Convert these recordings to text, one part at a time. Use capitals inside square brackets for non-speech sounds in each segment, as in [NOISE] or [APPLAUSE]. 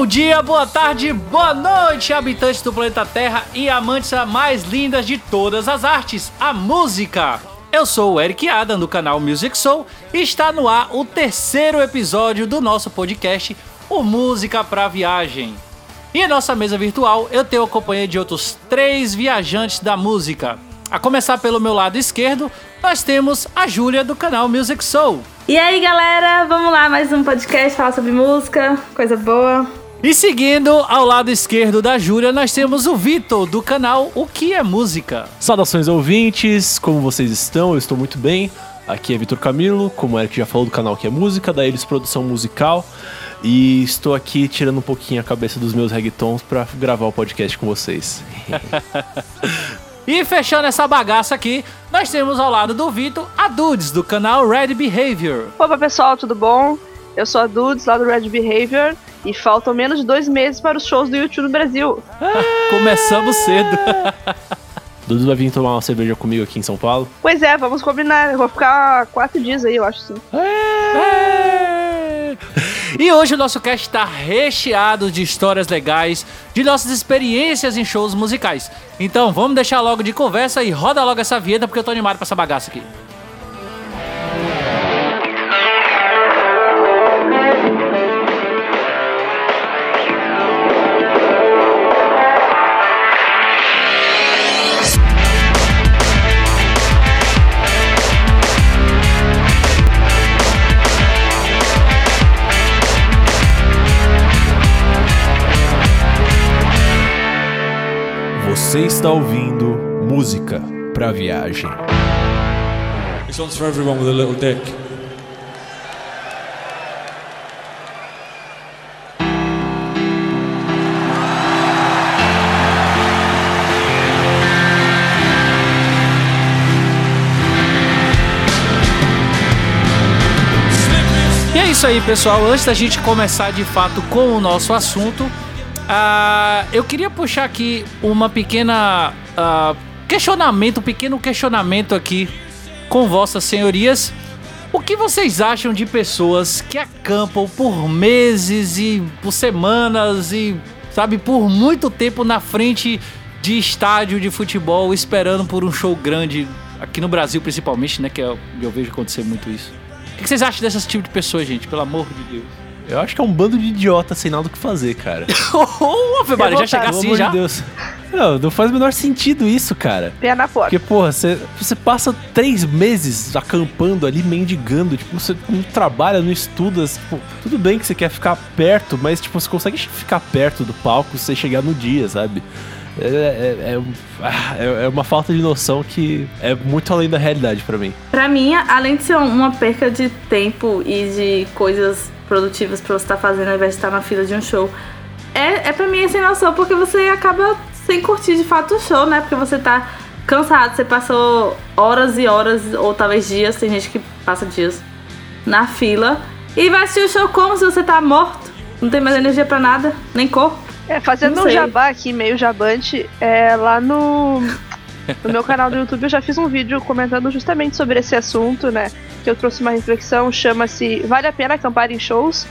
Bom dia, boa tarde, boa noite, habitantes do planeta Terra e amantes mais lindas de todas as artes, a música. Eu sou o Eric Adam do canal Music Soul e está no ar o terceiro episódio do nosso podcast, o Música para Viagem. E em nossa mesa virtual eu tenho a companhia de outros três viajantes da música. A começar pelo meu lado esquerdo, nós temos a Júlia do canal Music Soul. E aí, galera, vamos lá, mais um podcast falar sobre música, coisa boa. E seguindo ao lado esquerdo da Júlia, nós temos o Vitor do canal O que é Música. Saudações ouvintes, como vocês estão? Eu estou muito bem. Aqui é Vitor Camilo, como o Eric já falou do canal Que é Música, da Eles Produção Musical. E estou aqui tirando um pouquinho a cabeça dos meus reggaetons para gravar o podcast com vocês. [LAUGHS] E fechando essa bagaça aqui, nós temos ao lado do Vitor a Dudes do canal Red Behavior. Opa pessoal, tudo bom? Eu sou a Dudes lá do Red Behavior e faltam menos de dois meses para os shows do YouTube no Brasil. [LAUGHS] Começamos cedo. [LAUGHS] Dudu vai vir tomar uma cerveja comigo aqui em São Paulo. Pois é, vamos combinar. Eu vou ficar quatro dias aí, eu acho sim. E hoje o nosso cast está recheado de histórias legais, de nossas experiências em shows musicais. Então vamos deixar logo de conversa e roda logo essa vinheta porque eu tô animado pra essa bagaça aqui. Está ouvindo música pra viagem. This one's for everyone with a little dick. E é isso aí, pessoal. Antes da gente começar de fato com o nosso assunto, ah, eu queria puxar aqui uma pequena ah, questionamento, um pequeno questionamento aqui com vossas senhorias. O que vocês acham de pessoas que acampam por meses e por semanas e, sabe, por muito tempo na frente de estádio de futebol esperando por um show grande, aqui no Brasil principalmente, né, que eu, eu vejo acontecer muito isso. O que vocês acham desse tipo de pessoa, gente? Pelo amor de Deus. Eu acho que é um bando de idiota sem nada o que fazer, cara. [LAUGHS] Ô, Ave Maria, já chegar Pelo assim amor já? de Deus. Não, não faz o menor sentido isso, cara. Pé na porta. Porque, porra, você, você passa três meses acampando ali, mendigando, tipo, você não trabalha, não estuda, tipo, tudo bem que você quer ficar perto, mas, tipo, você consegue ficar perto do palco se você chegar no dia, sabe? É, é- é ah, é- é uma falta de noção que é muito além da realidade pra mim. Pra mim, além de ser uma perca de tempo e de coisas produtivas pra você estar fazendo ao invés de estar na fila de um show, é, é pra mim é sem noção, porque você acaba sem curtir de fato o show, né? Porque você tá cansado, você passou horas e horas, ou talvez dias, tem gente que passa dias na fila, e vai assistir o show como se você tá morto, não tem mais energia pra nada, nem corpo. É, fazendo um jabá aqui, meio jabante, é, lá no, [LAUGHS] [LAUGHS] no meu canal do YouTube eu já fiz um vídeo comentando justamente sobre esse assunto, né? Que eu trouxe uma reflexão, chama-se Vale a Pena Acampar em Shows?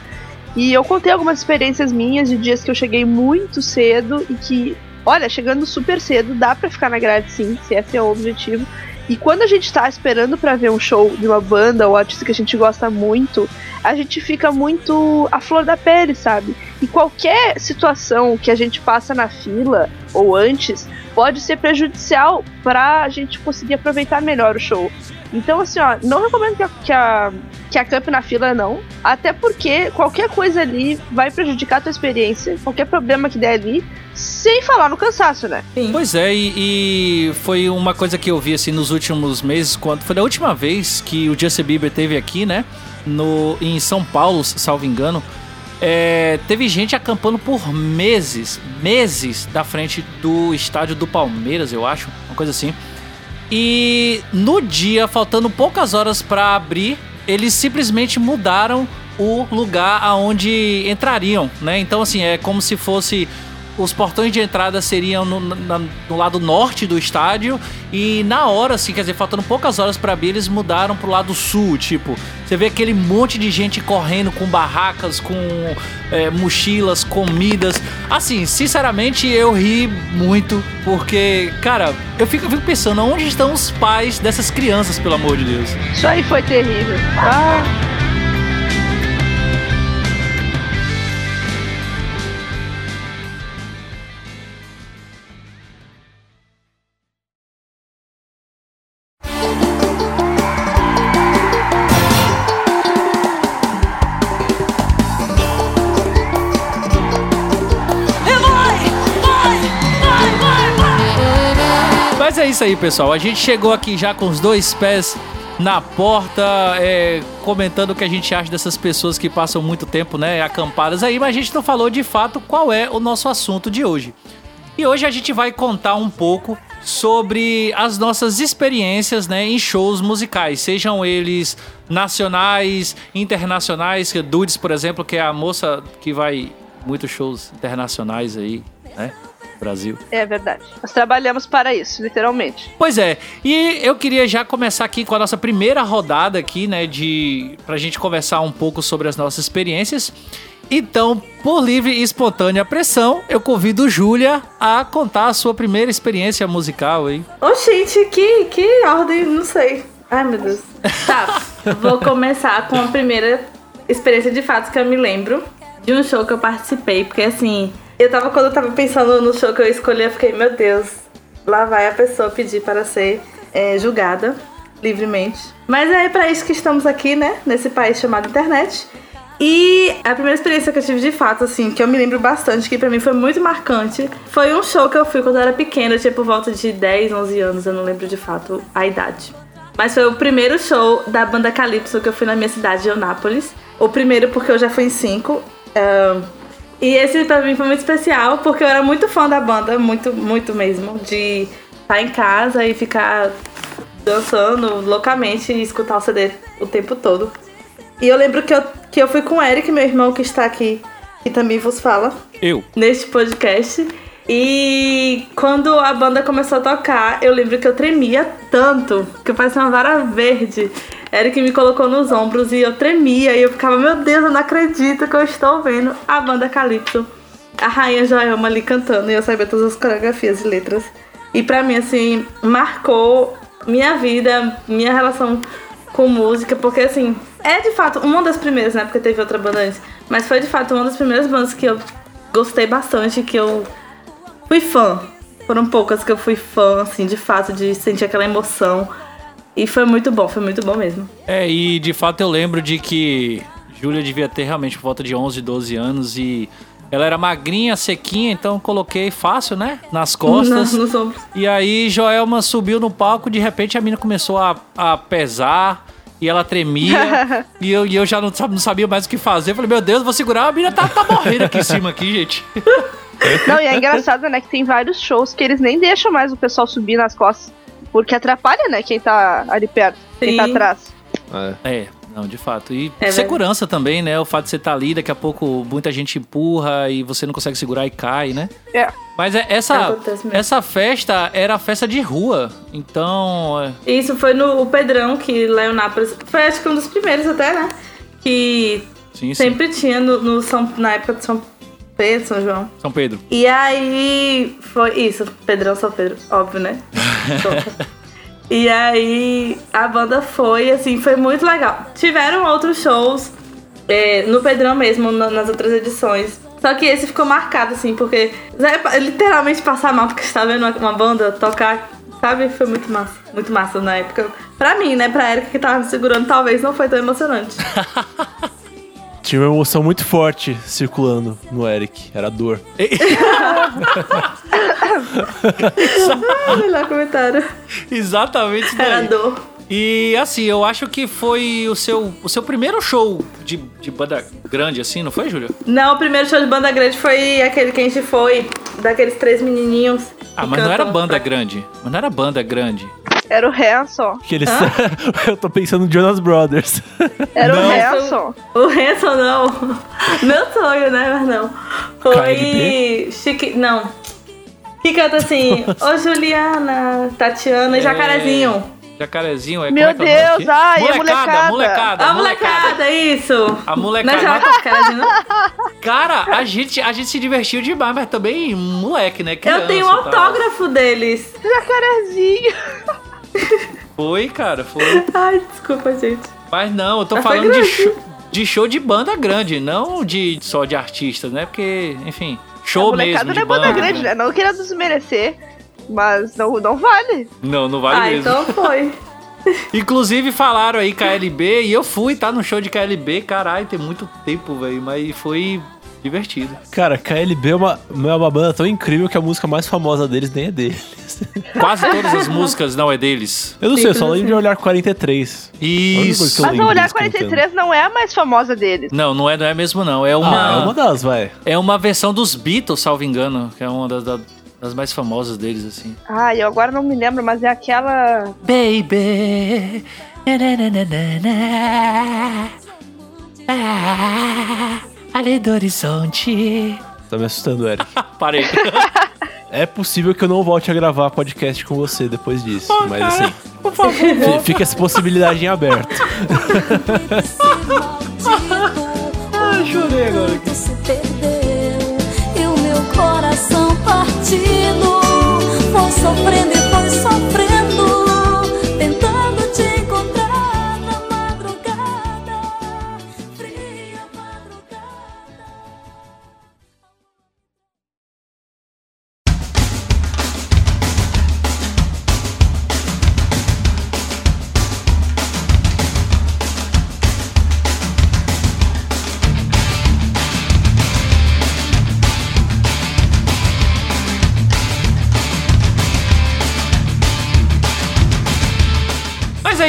E eu contei algumas experiências minhas de dias que eu cheguei muito cedo e que, olha, chegando super cedo, dá pra ficar na grade sim, se esse é o objetivo. E quando a gente tá esperando pra ver um show de uma banda ou artista que a gente gosta muito, a gente fica muito à flor da pele, sabe? E qualquer situação que a gente passa na fila ou antes pode ser prejudicial pra gente conseguir aproveitar melhor o show. Então, assim, ó, não recomendo que a, que a, que a camp na fila, não. Até porque qualquer coisa ali vai prejudicar a tua experiência, qualquer problema que der ali, sem falar no cansaço, né? Pois é, e, e foi uma coisa que eu vi assim nos últimos meses, quando foi da última vez que o Justin Bieber teve aqui, né? No, em São Paulo, salvo engano. É, teve gente acampando por meses, meses da frente do estádio do Palmeiras, eu acho, uma coisa assim. E no dia, faltando poucas horas pra abrir, eles simplesmente mudaram o lugar aonde entrariam, né? Então assim, é como se fosse os portões de entrada seriam no, na- no lado norte do estádio e na hora, assim, quer dizer, faltando poucas horas pra abrir, eles mudaram pro lado sul, tipo, você vê aquele monte de gente correndo com barracas, com é, mochilas, comidas. Assim, sinceramente, eu ri muito porque, cara, eu fico, eu fico pensando, onde estão os pais dessas crianças, pelo amor de Deus? Isso aí foi terrível. Ah, isso aí, pessoal. A gente chegou aqui já com os dois pés na porta, é, comentando o que a gente acha dessas pessoas que passam muito tempo, né, acampadas aí, mas a gente não falou de fato qual é o nosso assunto de hoje. E hoje a gente vai contar um pouco sobre as nossas experiências, né, em shows musicais, sejam eles nacionais, internacionais, que Dudes, por exemplo, que é a moça que vai muitos shows internacionais aí, né, Brasil. é verdade. Nós trabalhamos para isso, literalmente. Pois é, e eu queria já começar aqui com a nossa primeira rodada aqui, né, de pra gente conversar um pouco sobre as nossas experiências. Então, por livre e espontânea pressão, eu convido Júlia a contar a sua primeira experiência musical aí. Ô, gente, que, que ordem, não sei. Ai, meu Deus. Tá, [LAUGHS] vou começar com a primeira experiência de fato que eu me lembro de um show que eu participei, porque assim, eu tava, quando eu tava pensando no show que eu escolhi, eu fiquei, meu Deus, lá vai a pessoa pedir para ser é, julgada livremente. Mas é pra isso que estamos aqui, né, nesse país chamado internet. E a primeira experiência que eu tive de fato, assim, que eu me lembro bastante, que pra mim foi muito marcante, foi um show que eu fui quando eu era pequena, eu tinha por volta de 10, 11 anos, eu não lembro de fato a idade. Mas foi o primeiro show da banda Calypso que eu fui na minha cidade de Eunápolis. O primeiro porque eu já fui em cinco. ahn, e esse pra mim foi muito especial porque eu era muito fã da banda, muito, muito mesmo. De estar em casa e ficar dançando loucamente e escutar o CD o tempo todo. E eu lembro que eu, que eu fui com o Eric, meu irmão que está aqui, que também vos fala Eu. neste podcast. E quando a banda começou a tocar, eu lembro que eu tremia tanto, que eu parecia uma vara verde. Eric me colocou nos ombros e eu tremia e eu ficava, meu Deus, eu não acredito que eu estou vendo a banda Calypso. A Rainha Joelma ali cantando e eu sabia todas as coreografias e letras. E pra mim, assim, marcou minha vida, minha relação com música, porque assim, é de fato uma das primeiras, né? Porque teve outra banda antes, mas foi de fato uma das primeiras bandas que eu gostei bastante, que eu fui fã. Foram poucas que eu fui fã, assim, de fato, de sentir aquela emoção. E foi muito bom, foi muito bom mesmo. É, e de fato eu lembro de que Júlia devia ter realmente por volta de 11, 12 anos e ela era magrinha, sequinha, então coloquei fácil, né? Nas costas. Nos ombros. E aí Joelma subiu no palco, de repente a mina começou a, a pesar e ela tremia. [LAUGHS] e, eu, e eu já não, não sabia mais o que fazer. Eu falei, meu Deus, vou segurar, a mina tá, tá morrendo aqui em cima aqui, gente. [LAUGHS] Não, e é engraçado, né, que tem vários shows que eles nem deixam mais o pessoal subir nas costas. Porque atrapalha, né, quem tá ali perto, quem tá Sim. atrás. É, não, de fato. E É segurança também, né? O fato de você estar ali, daqui a pouco muita gente empurra e você não consegue segurar e cai, né? É. Mas é- essa, mesmo. essa festa era a festa de rua. Então, é, Isso foi no o Pedrão, que lá em Nápoles. Foi acho que um dos primeiros até, né? Que sim, sim. sempre tinha no, no São, na época de São Pedro, São João. São Pedro. E aí foi isso, Pedrão São Pedro, óbvio, né? [LAUGHS] e aí a banda foi, assim, foi muito legal. Tiveram outros shows é, no Pedrão mesmo, na- nas outras edições. Só que esse ficou marcado, assim, porque é, literalmente passar mal porque estava vendo uma, uma banda tocar, sabe? Foi muito massa. Muito massa na época. Pra mim, né? Pra Erika que tava me segurando, talvez não foi tão emocionante. [LAUGHS] Tinha uma emoção muito forte circulando no Eric. Era dor. [LAUGHS] ah, melhor comentário. Exatamente isso Era daí. dor. E assim, eu acho que foi o seu, o seu primeiro show de, de banda grande, assim, não foi, Júlia? Não, o primeiro show de banda grande foi aquele que a gente foi, daqueles três menininhos. Ah, mas não era banda pra- grande. Mas não era banda grande. Era o Hanson. Que eles... [LAUGHS] eu tô pensando no Jonas Brothers. Era Não. o Hanson. O Hanson não. Meu sonho, né? Mas não. Foi. Chique. Não. Que canta assim. [LAUGHS] Ô Juliana, Tatiana e Jacarezinho. Jacarezinho é Meu como é que é? Deus, ai, é molecada, molecada. molecada, A molecada, isso. A molecada. Não é Jacarezinho, não? Cara, a gente, a gente se divertiu demais, mas também moleque, né? Criança, Eu tenho um autógrafo deles. Jacarezinho. Foi, cara, foi. Ai, desculpa, gente. Mas não, eu tô Mas falando de show, de show de banda grande, não de só de artistas, né? Porque, enfim, show mesmo não de é banda banda. grande, né? Não querendo desmerecer. Mas não, não vale. Não, não vale ah, mesmo. então foi. [LAUGHS] Inclusive falaram aí KLB e eu fui, tá? No show de KLB, caralho, tem muito tempo, velho, mas foi divertido. Cara, KLB é uma, é uma banda tão incrível que a música mais famosa deles nem é deles. [LAUGHS] Quase todas as músicas não é deles. Eu não sei, eu só lembro de olhar 43. Isso. Mas o Olhar deles 43 não é a mais famosa deles. Não, não é, não é mesmo não. É Ah, uma, é uma das, vai. é uma versão dos Beatles, salvo engano, que é uma das, da- das mais famosas deles, assim. Ah, eu agora não me lembro, mas é aquela. Baby. na, na, na, na, na. Ah, ali do horizonte. Tá me assustando, Eric. [LAUGHS] Parei. É possível que eu não volte a gravar podcast com você depois disso. mas assim, Por favor. fi- fica essa possibilidade em aberto. [LAUGHS] Ah, chorei agora. se perdeu e o meu coração partido foi sofrendo e foi sofrendo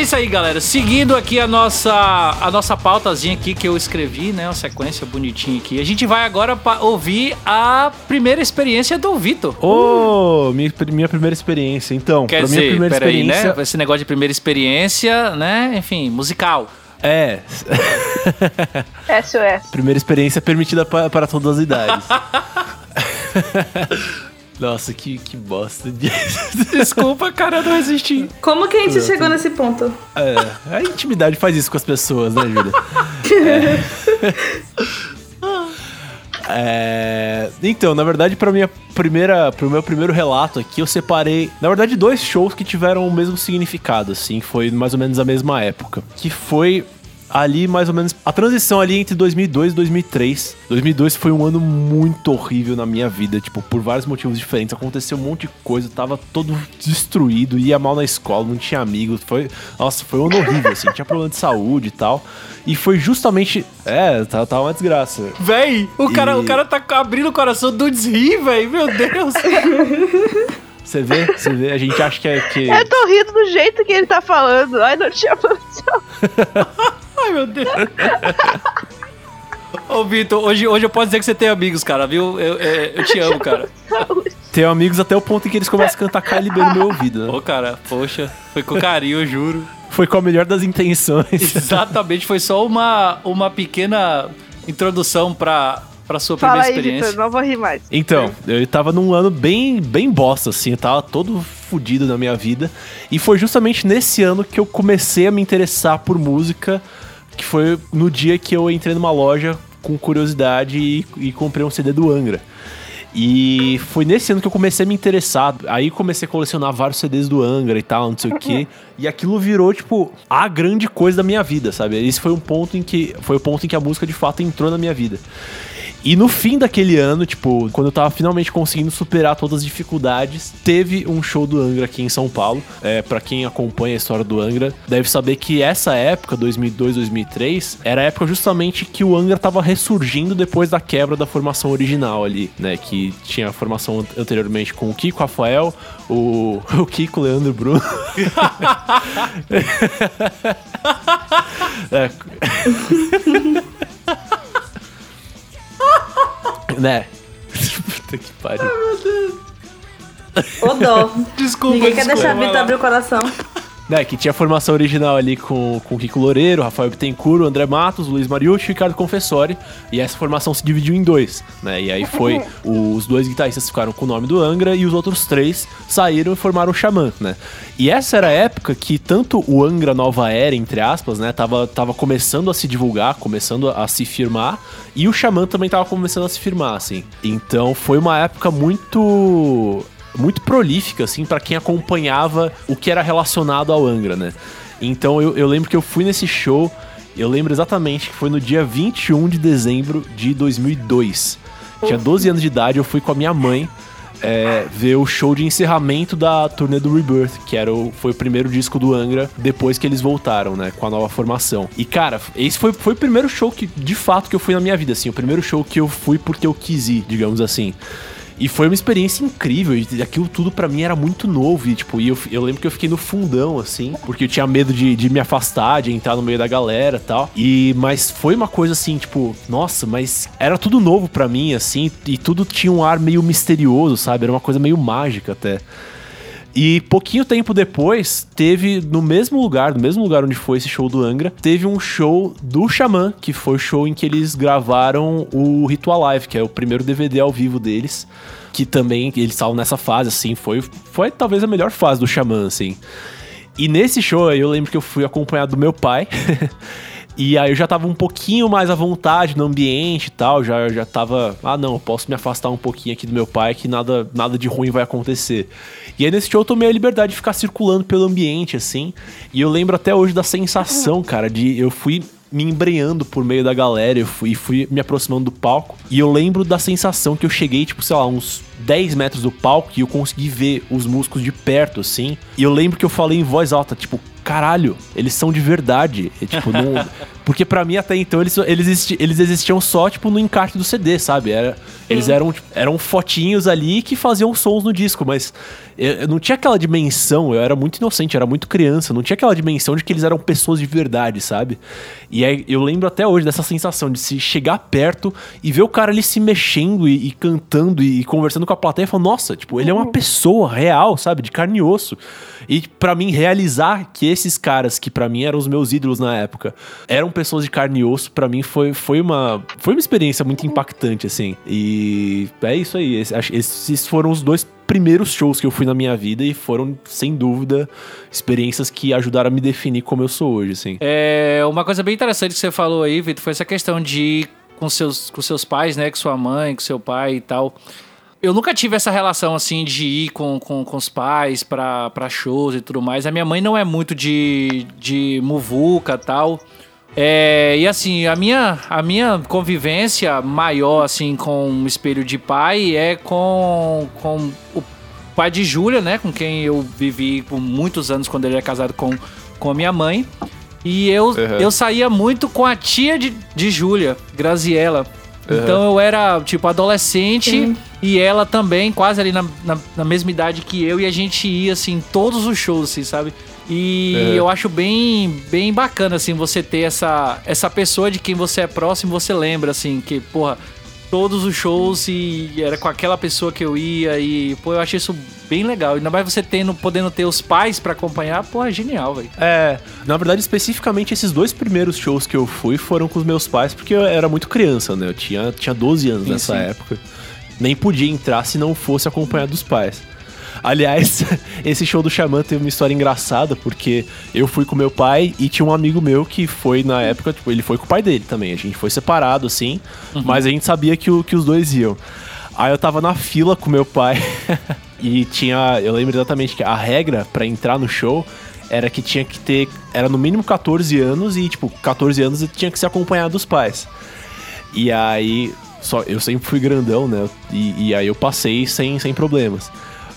é isso aí, galera. Seguindo aqui a nossa, a nossa pautazinha aqui que eu escrevi, né? Uma sequência bonitinha aqui. A gente vai agora ouvir a primeira experiência do Vitor. Ô, minha, minha primeira experiência. Então, Quer pra minha dizer, primeira peraí, experiência. né? Esse negócio de primeira experiência, né? Enfim, musical. É, SOS. [LAUGHS] primeira experiência permitida pa- para todas as idades. [LAUGHS] Nossa, que, que bosta. de- [LAUGHS] Desculpa, cara, eu não resisti. Como que a gente chegou nesse ponto? É, a intimidade faz isso com as pessoas, né, Júlia? [LAUGHS] É. É, Então, na verdade, para minha primeira, pro meu primeiro relato aqui, eu separei, na verdade, dois shows que tiveram o mesmo significado, assim, foi mais ou menos a mesma época, que foi ali mais ou menos a transição ali entre 2002 e 2003. 2002 foi um ano muito horrível na minha vida, tipo, por vários motivos diferentes. Aconteceu um monte de coisa, tava todo destruído, ia mal na escola, não tinha amigos. Foi, nossa, foi um ano horrível assim, tinha problema de saúde e tal. E foi justamente, é, tava, tava uma desgraça. Véi, o cara, E- o cara tá abrindo o coração do desri, véi. Meu Deus. Você vê, você vê, a gente acha que é que Eu tô rindo do jeito que ele tá falando. Ai, não tinha. [LAUGHS] Ai, meu Deus. [LAUGHS] Ô, Vitor, hoje, hoje eu posso dizer que você tem amigos, cara, viu? Eu, é, eu te amo, cara. [LAUGHS] tem amigos até o ponto em que eles começam a cantar KLB no meu ouvido, né? Ô, cara, poxa, foi com carinho, eu juro. Foi com a melhor das intenções. [LAUGHS] Exatamente, foi só uma, uma pequena introdução pra, pra sua Fala primeira aí, experiência. Vitor. Não vou rir mais. Então, eu tava num ano bem, bem bosta, assim, eu tava todo fudido na minha vida. E foi justamente nesse ano que eu comecei a me interessar por música, que foi no dia que eu entrei numa loja com curiosidade e, e comprei um CD do Angra. E foi nesse ano que eu comecei a me interessar. Aí comecei a colecionar vários CDs do Angra e tal, não sei o quê. E aquilo virou, tipo, a grande coisa da minha vida, sabe? Esse foi um ponto em que. Foi o ponto em que a música de fato entrou na minha vida. E no fim daquele ano, tipo, quando eu tava finalmente conseguindo superar todas as dificuldades, teve um show do Angra aqui em São Paulo. É, para quem acompanha a história do Angra, deve saber que essa época, 2002, 2003, era a época justamente que o Angra tava ressurgindo depois da quebra da formação original ali, né? Que tinha a formação anteriormente com o Kiko Rafael, o, [LAUGHS] o Kiko, Leandro Bruno. [LAUGHS] É, [LAUGHS] né? Puta que pariu. Ô dó. Desculpa, Ninguém quer desculpa, deixar a Vitor abrir o coração. Né, que tinha a formação original ali com, com o Kiko Loureiro, Rafael Bittencourt, André Matos, Luiz Mariucci e Ricardo Confessori. E essa formação se dividiu em dois, né? E aí foi [LAUGHS] os dois guitarristas ficaram com o nome do Angra e os outros três saíram e formaram o Xamã, né? E essa era a época que tanto o Angra Nova Era, entre aspas, né, tava, tava começando a se divulgar, começando a se firmar, e o Xamã também tava começando a se firmar, assim. Então foi uma época muito muito prolífica, assim, para quem acompanhava o que era relacionado ao Angra, né? Então eu, eu lembro que eu fui nesse show, eu lembro exatamente que foi no dia 21 de dezembro de 2002. Tinha 12 anos de idade, eu fui com a minha mãe é, ver o show de encerramento da turnê do Rebirth, que era o, foi o primeiro disco do Angra depois que eles voltaram, né, com a nova formação. E cara, esse foi, foi o primeiro show que de fato que eu fui na minha vida, assim, o primeiro show que eu fui porque eu quis ir, digamos assim. E foi uma experiência incrível. E aquilo tudo pra mim era muito novo. E, tipo, e eu, eu lembro que eu fiquei no fundão, assim, porque eu tinha medo de, de me afastar, de entrar no meio da galera e tal. E, mas foi uma coisa assim, tipo, nossa, mas era tudo novo pra mim, assim, e tudo tinha um ar meio misterioso, sabe? Era uma coisa meio mágica até. E pouquinho tempo depois, teve no mesmo lugar, no mesmo lugar onde foi esse show do Angra, teve um show do Xamã, que foi o show em que eles gravaram o Ritual Live, que é o primeiro DVD ao vivo deles, que também eles estavam nessa fase, assim, foi, foi talvez a melhor fase do Xamã, assim. E nesse show eu lembro que eu fui acompanhado do meu pai. [LAUGHS] E aí eu já tava um pouquinho mais à vontade no ambiente e tal, já, já tava, ah não, eu posso me afastar um pouquinho aqui do meu pai que nada, nada de ruim vai acontecer. E aí nesse show eu tomei a liberdade de ficar circulando pelo ambiente, assim, e eu lembro até hoje da sensação, cara, de eu fui me embreando por meio da galera, eu fui, fui me aproximando do palco, e eu lembro da sensação que eu cheguei, tipo, sei lá, uns 10 metros do palco e eu consegui ver os músicos de perto, assim, e eu lembro que eu falei em voz alta, tipo, caralho, eles são de verdade. E, tipo, não... [LAUGHS] Porque pra mim, até então, eles, eles, existi, eles existiam só, tipo, no encarte do CD, sabe? Era, eles eram, tipo, eram fotinhos ali que faziam sons no disco, mas eu, não tinha aquela dimensão, eu era muito inocente, eu era muito criança, não tinha aquela dimensão de que eles eram pessoas de verdade, sabe? E aí, eu lembro até hoje dessa sensação de se chegar perto e ver o cara ali se mexendo e, e cantando e, e conversando com a plateia e falar, nossa, tipo, ele é uma pessoa real, sabe? De carne e osso. E pra mim, realizar que esses caras, que pra mim eram os meus ídolos na época, eram pessoas de carne e osso, pra mim foi, foi, uma, foi uma experiência muito impactante, assim. E é isso aí. Esses foram os dois primeiros shows que eu fui na minha vida e foram, sem dúvida, experiências que ajudaram a me definir como eu sou hoje, assim. É, uma coisa bem interessante que você falou aí, Vitor, foi essa questão de com seus, com seus pais, né? Com sua mãe, com seu pai e tal. Eu nunca tive essa relação assim de ir com, com, com os pais pra, pra shows e tudo mais. A minha mãe não é muito de, de muvuca e tal. É, e assim, a minha, a minha convivência maior assim com o espelho de pai é com, com o pai de Júlia, né? Com quem eu vivi por muitos anos quando ele era casado com, com a minha mãe. E eu, eu saía muito com a tia de, de Júlia, Graziella. Então eu era, tipo, adolescente e ela também, quase ali na, na, na mesma idade que eu, e a gente ia, assim, todos os shows, assim, sabe? E eu acho bem, bem bacana, assim, você ter essa, essa pessoa de quem você é próximo, você lembra, assim, que, porra, todos os shows e era com aquela pessoa que eu ia e, pô, eu achei isso bem legal. Ainda mais você tendo, podendo ter os pais pra acompanhar, pô, é genial, velho. É, na verdade, especificamente esses dois primeiros shows que eu fui foram com os meus pais, porque eu era muito criança, né? Eu tinha, tinha 12 anos Sim, nessa sim. época. Nem podia entrar se não fosse acompanhado dos pais. Aliás, [LAUGHS] esse show do Xamã teve uma história engraçada, porque eu fui com meu pai e tinha um amigo meu que foi na época, tipo, ele foi com o pai dele também. A gente foi separado, assim, mas a gente sabia que, o, que os dois iam. Aí eu tava na fila com meu pai [LAUGHS] e tinha. Eu lembro exatamente que a regra pra entrar no show era que tinha que ter. Era no mínimo 14 anos e, tipo, 14 anos tinha que ser acompanhado dos pais. E aí. Só, eu sempre fui grandão, né? E, e aí eu passei sem, sem problemas.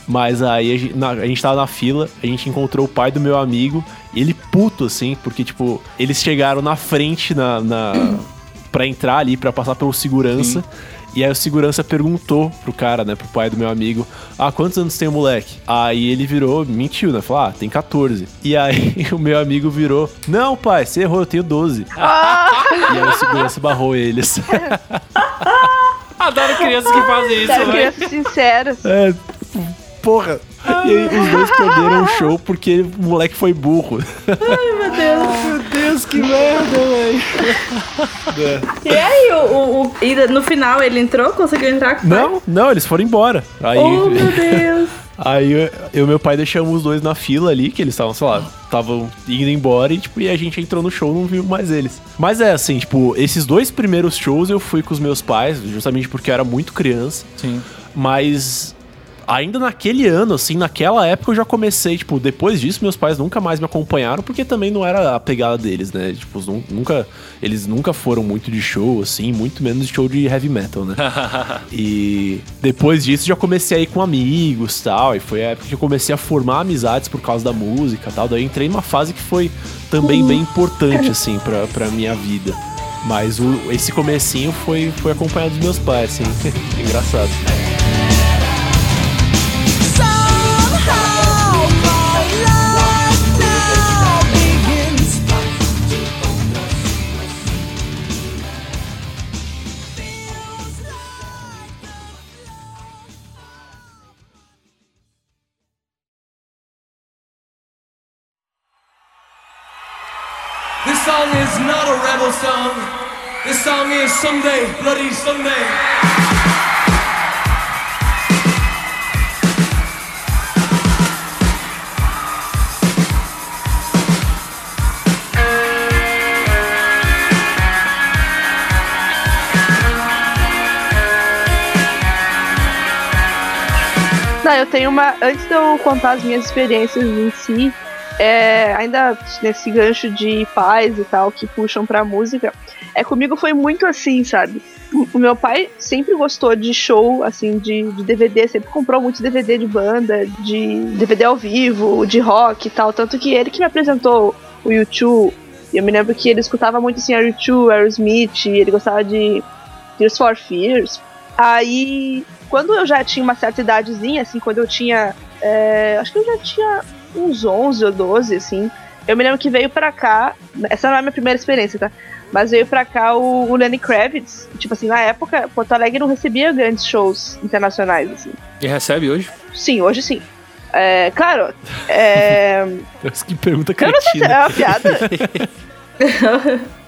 Mas aí a gente, na- a gente tava na fila, a gente encontrou o pai do meu amigo, e ele puto, assim, porque, tipo, eles chegaram na frente na, na, pra entrar ali, pra passar pelo segurança. E aí o segurança perguntou pro cara, né, pro pai do meu amigo, ah, quantos anos tem o moleque? Aí ele virou, mentiu, né? Falou, ah, tem 14. E aí [LAUGHS] o meu amigo virou, não, pai, você errou, eu tenho 12. [LAUGHS] e aí o segurança barrou eles. [LAUGHS] Adoro crianças que fazem isso, velho. crianças sinceras. É, porra. E aí os dois perderam o show porque o moleque foi burro. Meu Deus, que merda, velho. E aí, o, o, o- e no final ele entrou? Conseguiu entrar com o pai? Não, não, eles foram embora. Aí, Oh, meu Deus. aí eu e meu pai deixamos os dois na fila ali, que eles estavam, sei lá, estavam indo embora e, tipo, e a gente entrou no show e não viu mais eles. Mas é assim, tipo, esses dois primeiros shows eu fui com os meus pais, justamente porque eu era muito criança. Sim. Mas ainda naquele ano, assim, naquela época eu já comecei, tipo, depois disso meus pais nunca mais me acompanharam, porque também não era a pegada deles, né? Tipo, nunca, eles nunca foram muito de show, assim, muito menos de show de heavy metal, né? [LAUGHS] e depois disso já comecei a ir com amigos tal, e foi a época que eu comecei a formar amizades por causa da música tal. Daí eu entrei numa fase que foi também bem importante, assim, pra, pra minha vida. Mas o, esse comecinho foi, foi acompanhado dos meus pais, assim. [LAUGHS] Engraçado. Is Someday, Bloody Someday. Não, eu tenho uma. Antes de eu contar as minhas experiências em si, é, ainda nesse gancho de pais e tal que puxam pra música, é comigo foi muito assim, sabe? O meu pai sempre gostou de show, assim, de, de DVD, sempre comprou muito DVD de banda, de DVD ao vivo, de rock e tal. Tanto que ele que me apresentou o YouTube. Eu me lembro que ele escutava muito assim, U2, Aerosmith, ele gostava de Tears for Fears. Aí, quando eu já tinha uma certa idadezinha, assim, quando eu tinha. é, acho que eu já tinha uns 11 ou 12, assim. Eu me lembro que veio pra cá. Essa não é a minha primeira experiência, tá? Mas veio pra cá o, o Lenny Kravitz. Tipo assim, na época, Porto Alegre não recebia grandes shows internacionais, assim. E recebe hoje? Sim, hoje sim. É, claro, é, [LAUGHS] Que pergunta eu não sei se é cretina. uma piada. [LAUGHS]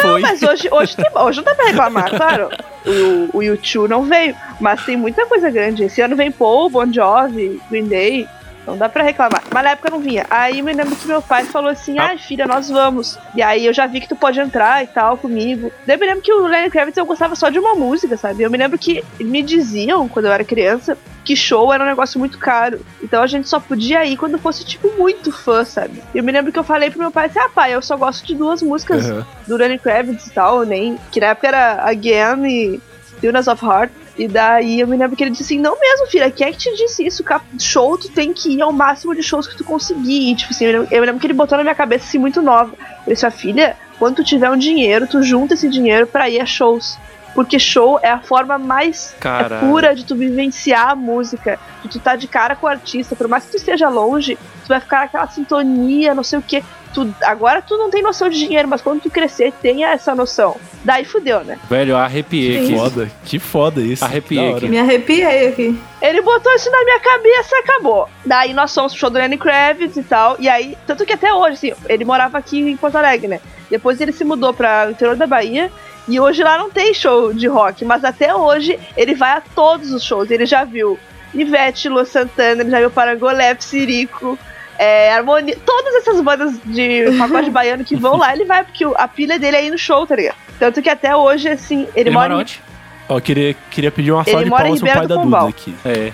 Foi. Mas hoje, hoje, tem, hoje não dá pra reclamar, claro. O, o YouTube não veio, mas tem muita coisa grande. Esse ano vem Paul, Bon Jovi, Green Day. Não dá pra reclamar. Mas na época não vinha. Aí eu me lembro que meu pai falou assim: ai, filha, nós vamos. E aí eu já vi que tu pode entrar e tal comigo. Daí eu me lembro que o Lenny Kravitz eu gostava só de uma música, sabe? Eu me lembro que me diziam, quando eu era criança, que show era um negócio muito caro. Então a gente só podia ir quando fosse, tipo, muito fã, sabe? E eu me lembro que eu falei pro meu pai assim: ah, pai, eu só gosto de duas músicas Aham. do Lenny Kravitz e tal, nem. Que na época era Again e Stillness of Heart. E daí eu me lembro que ele disse assim: Não mesmo, filha, quem é que te disse isso? Show, tu tem que ir ao máximo de shows que tu conseguir. E, tipo assim, eu me lembro, eu que ele botou na minha cabeça assim, muito nova. Ele disse: "Ah, filha, quando tu tiver um dinheiro, tu junta esse dinheiro pra ir a shows. Porque show é a forma mais é Caralho. pura de tu vivenciar a música, de tu tá de cara com o artista. Por mais que tu esteja longe, tu vai ficar naquela sintonia, não sei o que. Tu, agora tu não tem noção de dinheiro, mas quando tu crescer, tenha essa noção. Daí fudeu, né? Velho, eu arrepiei Que aqui. foda, que foda isso. Arrepiei aqui. Me arrepiei aqui. Ele botou isso na minha cabeça e acabou. Daí nós fomos pro show do Lenny Kravitz e tal. E aí, tanto que até hoje, assim, ele morava aqui em Porto Alegre, né? Depois ele se mudou para o interior da Bahia. E hoje lá não tem show de rock, mas até hoje ele vai a todos os shows. Ele já viu Ivete, Lu Santana, ele já viu Parangolé, Psirico, é, Harmonia. Todas essas bandas de pagode [LAUGHS] baiano que vão lá, ele vai, porque a pilha dele é ir no show, tá ligado? Tanto que até hoje, assim, ele, Ele mora mora em onde? Ó, eu queria, queria pedir uma salva de palmas pro pai da do Duda Pombal. aqui. É.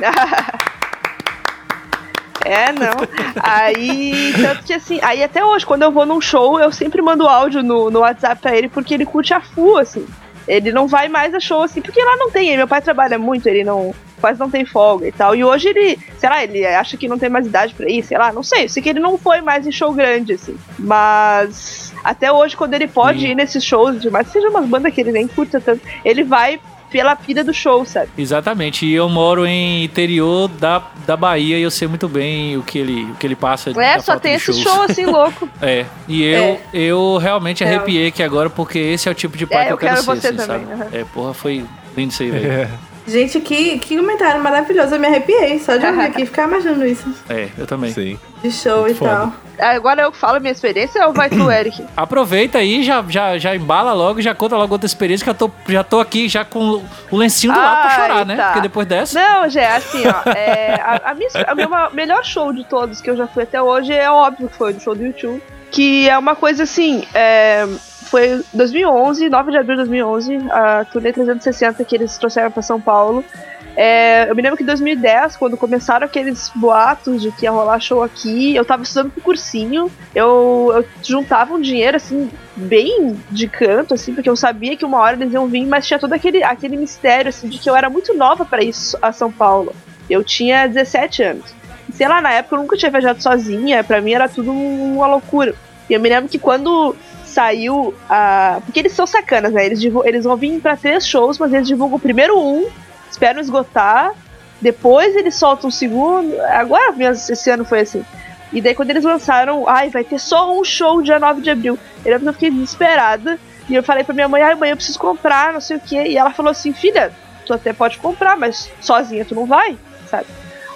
[LAUGHS] É, não. Aí, tanto que assim, aí até hoje, quando eu vou num show, eu sempre mando áudio no, no WhatsApp pra ele, porque ele curte a full, assim. Ele não vai mais a show, assim, porque lá não tem. Meu pai trabalha muito, ele não. Quase não tem folga e tal. E hoje ele, sei lá, ele acha que não tem mais idade pra ir, sei lá, não sei. Sei que ele não foi mais em show grande, assim. Mas até hoje, quando ele pode Sim. ir nesses shows, mas seja umas bandas que ele nem curta tanto, ele vai pela pilha do show, sabe? Exatamente. E eu moro em interior da, da Bahia e eu sei muito bem o que ele, o que ele passa É, só tem esse shows. show assim louco. [LAUGHS] É. E eu, É. eu realmente Real. arrepiei aqui agora porque esse é o tipo de pai É, que eu, eu quero, quero ser, você assim, também, sabe? aham. É, porra, foi lindo isso aí, velho. [LAUGHS] Gente, que, que comentário maravilhoso. Eu me arrepiei só de ouvir aqui e [LAUGHS] ficar imaginando isso. É, eu também. Sim. De show Muito e tal. Agora eu que falo a minha experiência ou vai tu, [CLEARS THROAT] Eric? Aproveita aí, já, já, já embala logo, já conta logo outra experiência que eu tô, já tô aqui já com o lencinho do lado pra Ai, chorar, né? tá. Porque depois dessa. Não, já é assim, ó. é, a, a minha, a meu ma- melhor show de todos que eu já fui até hoje é óbvio que foi o show do YouTube. Que é uma coisa assim. é, foi 2011, 9 de abril de 2011, a turnê 360 que eles trouxeram pra São Paulo. É, eu me lembro que em 2010, quando começaram aqueles boatos de que ia rolar show aqui, eu tava estudando pro cursinho, eu, eu juntava um dinheiro, assim, bem de canto, assim, porque eu sabia que uma hora eles iam vir, mas tinha todo aquele, aquele mistério, assim, de que eu era muito nova pra ir a São Paulo. Eu tinha 17 anos. Sei lá, na época eu nunca tinha viajado sozinha, pra mim era tudo uma loucura. E eu me lembro que quando saiu a. Porque eles são sacanas, né? Eles, divul- eles vão vir pra três shows, mas eles divulgam primeiro um, esperam esgotar, depois eles soltam o segundo. Agora mesmo, esse ano foi assim. E daí quando eles lançaram, ai, vai ter só um show dia 9 de abril. Eu que fiquei desesperada. E eu falei pra minha mãe, ai mãe, eu preciso comprar, não sei o quê. E ela falou assim, filha, tu até pode comprar, mas sozinha tu não vai, sabe?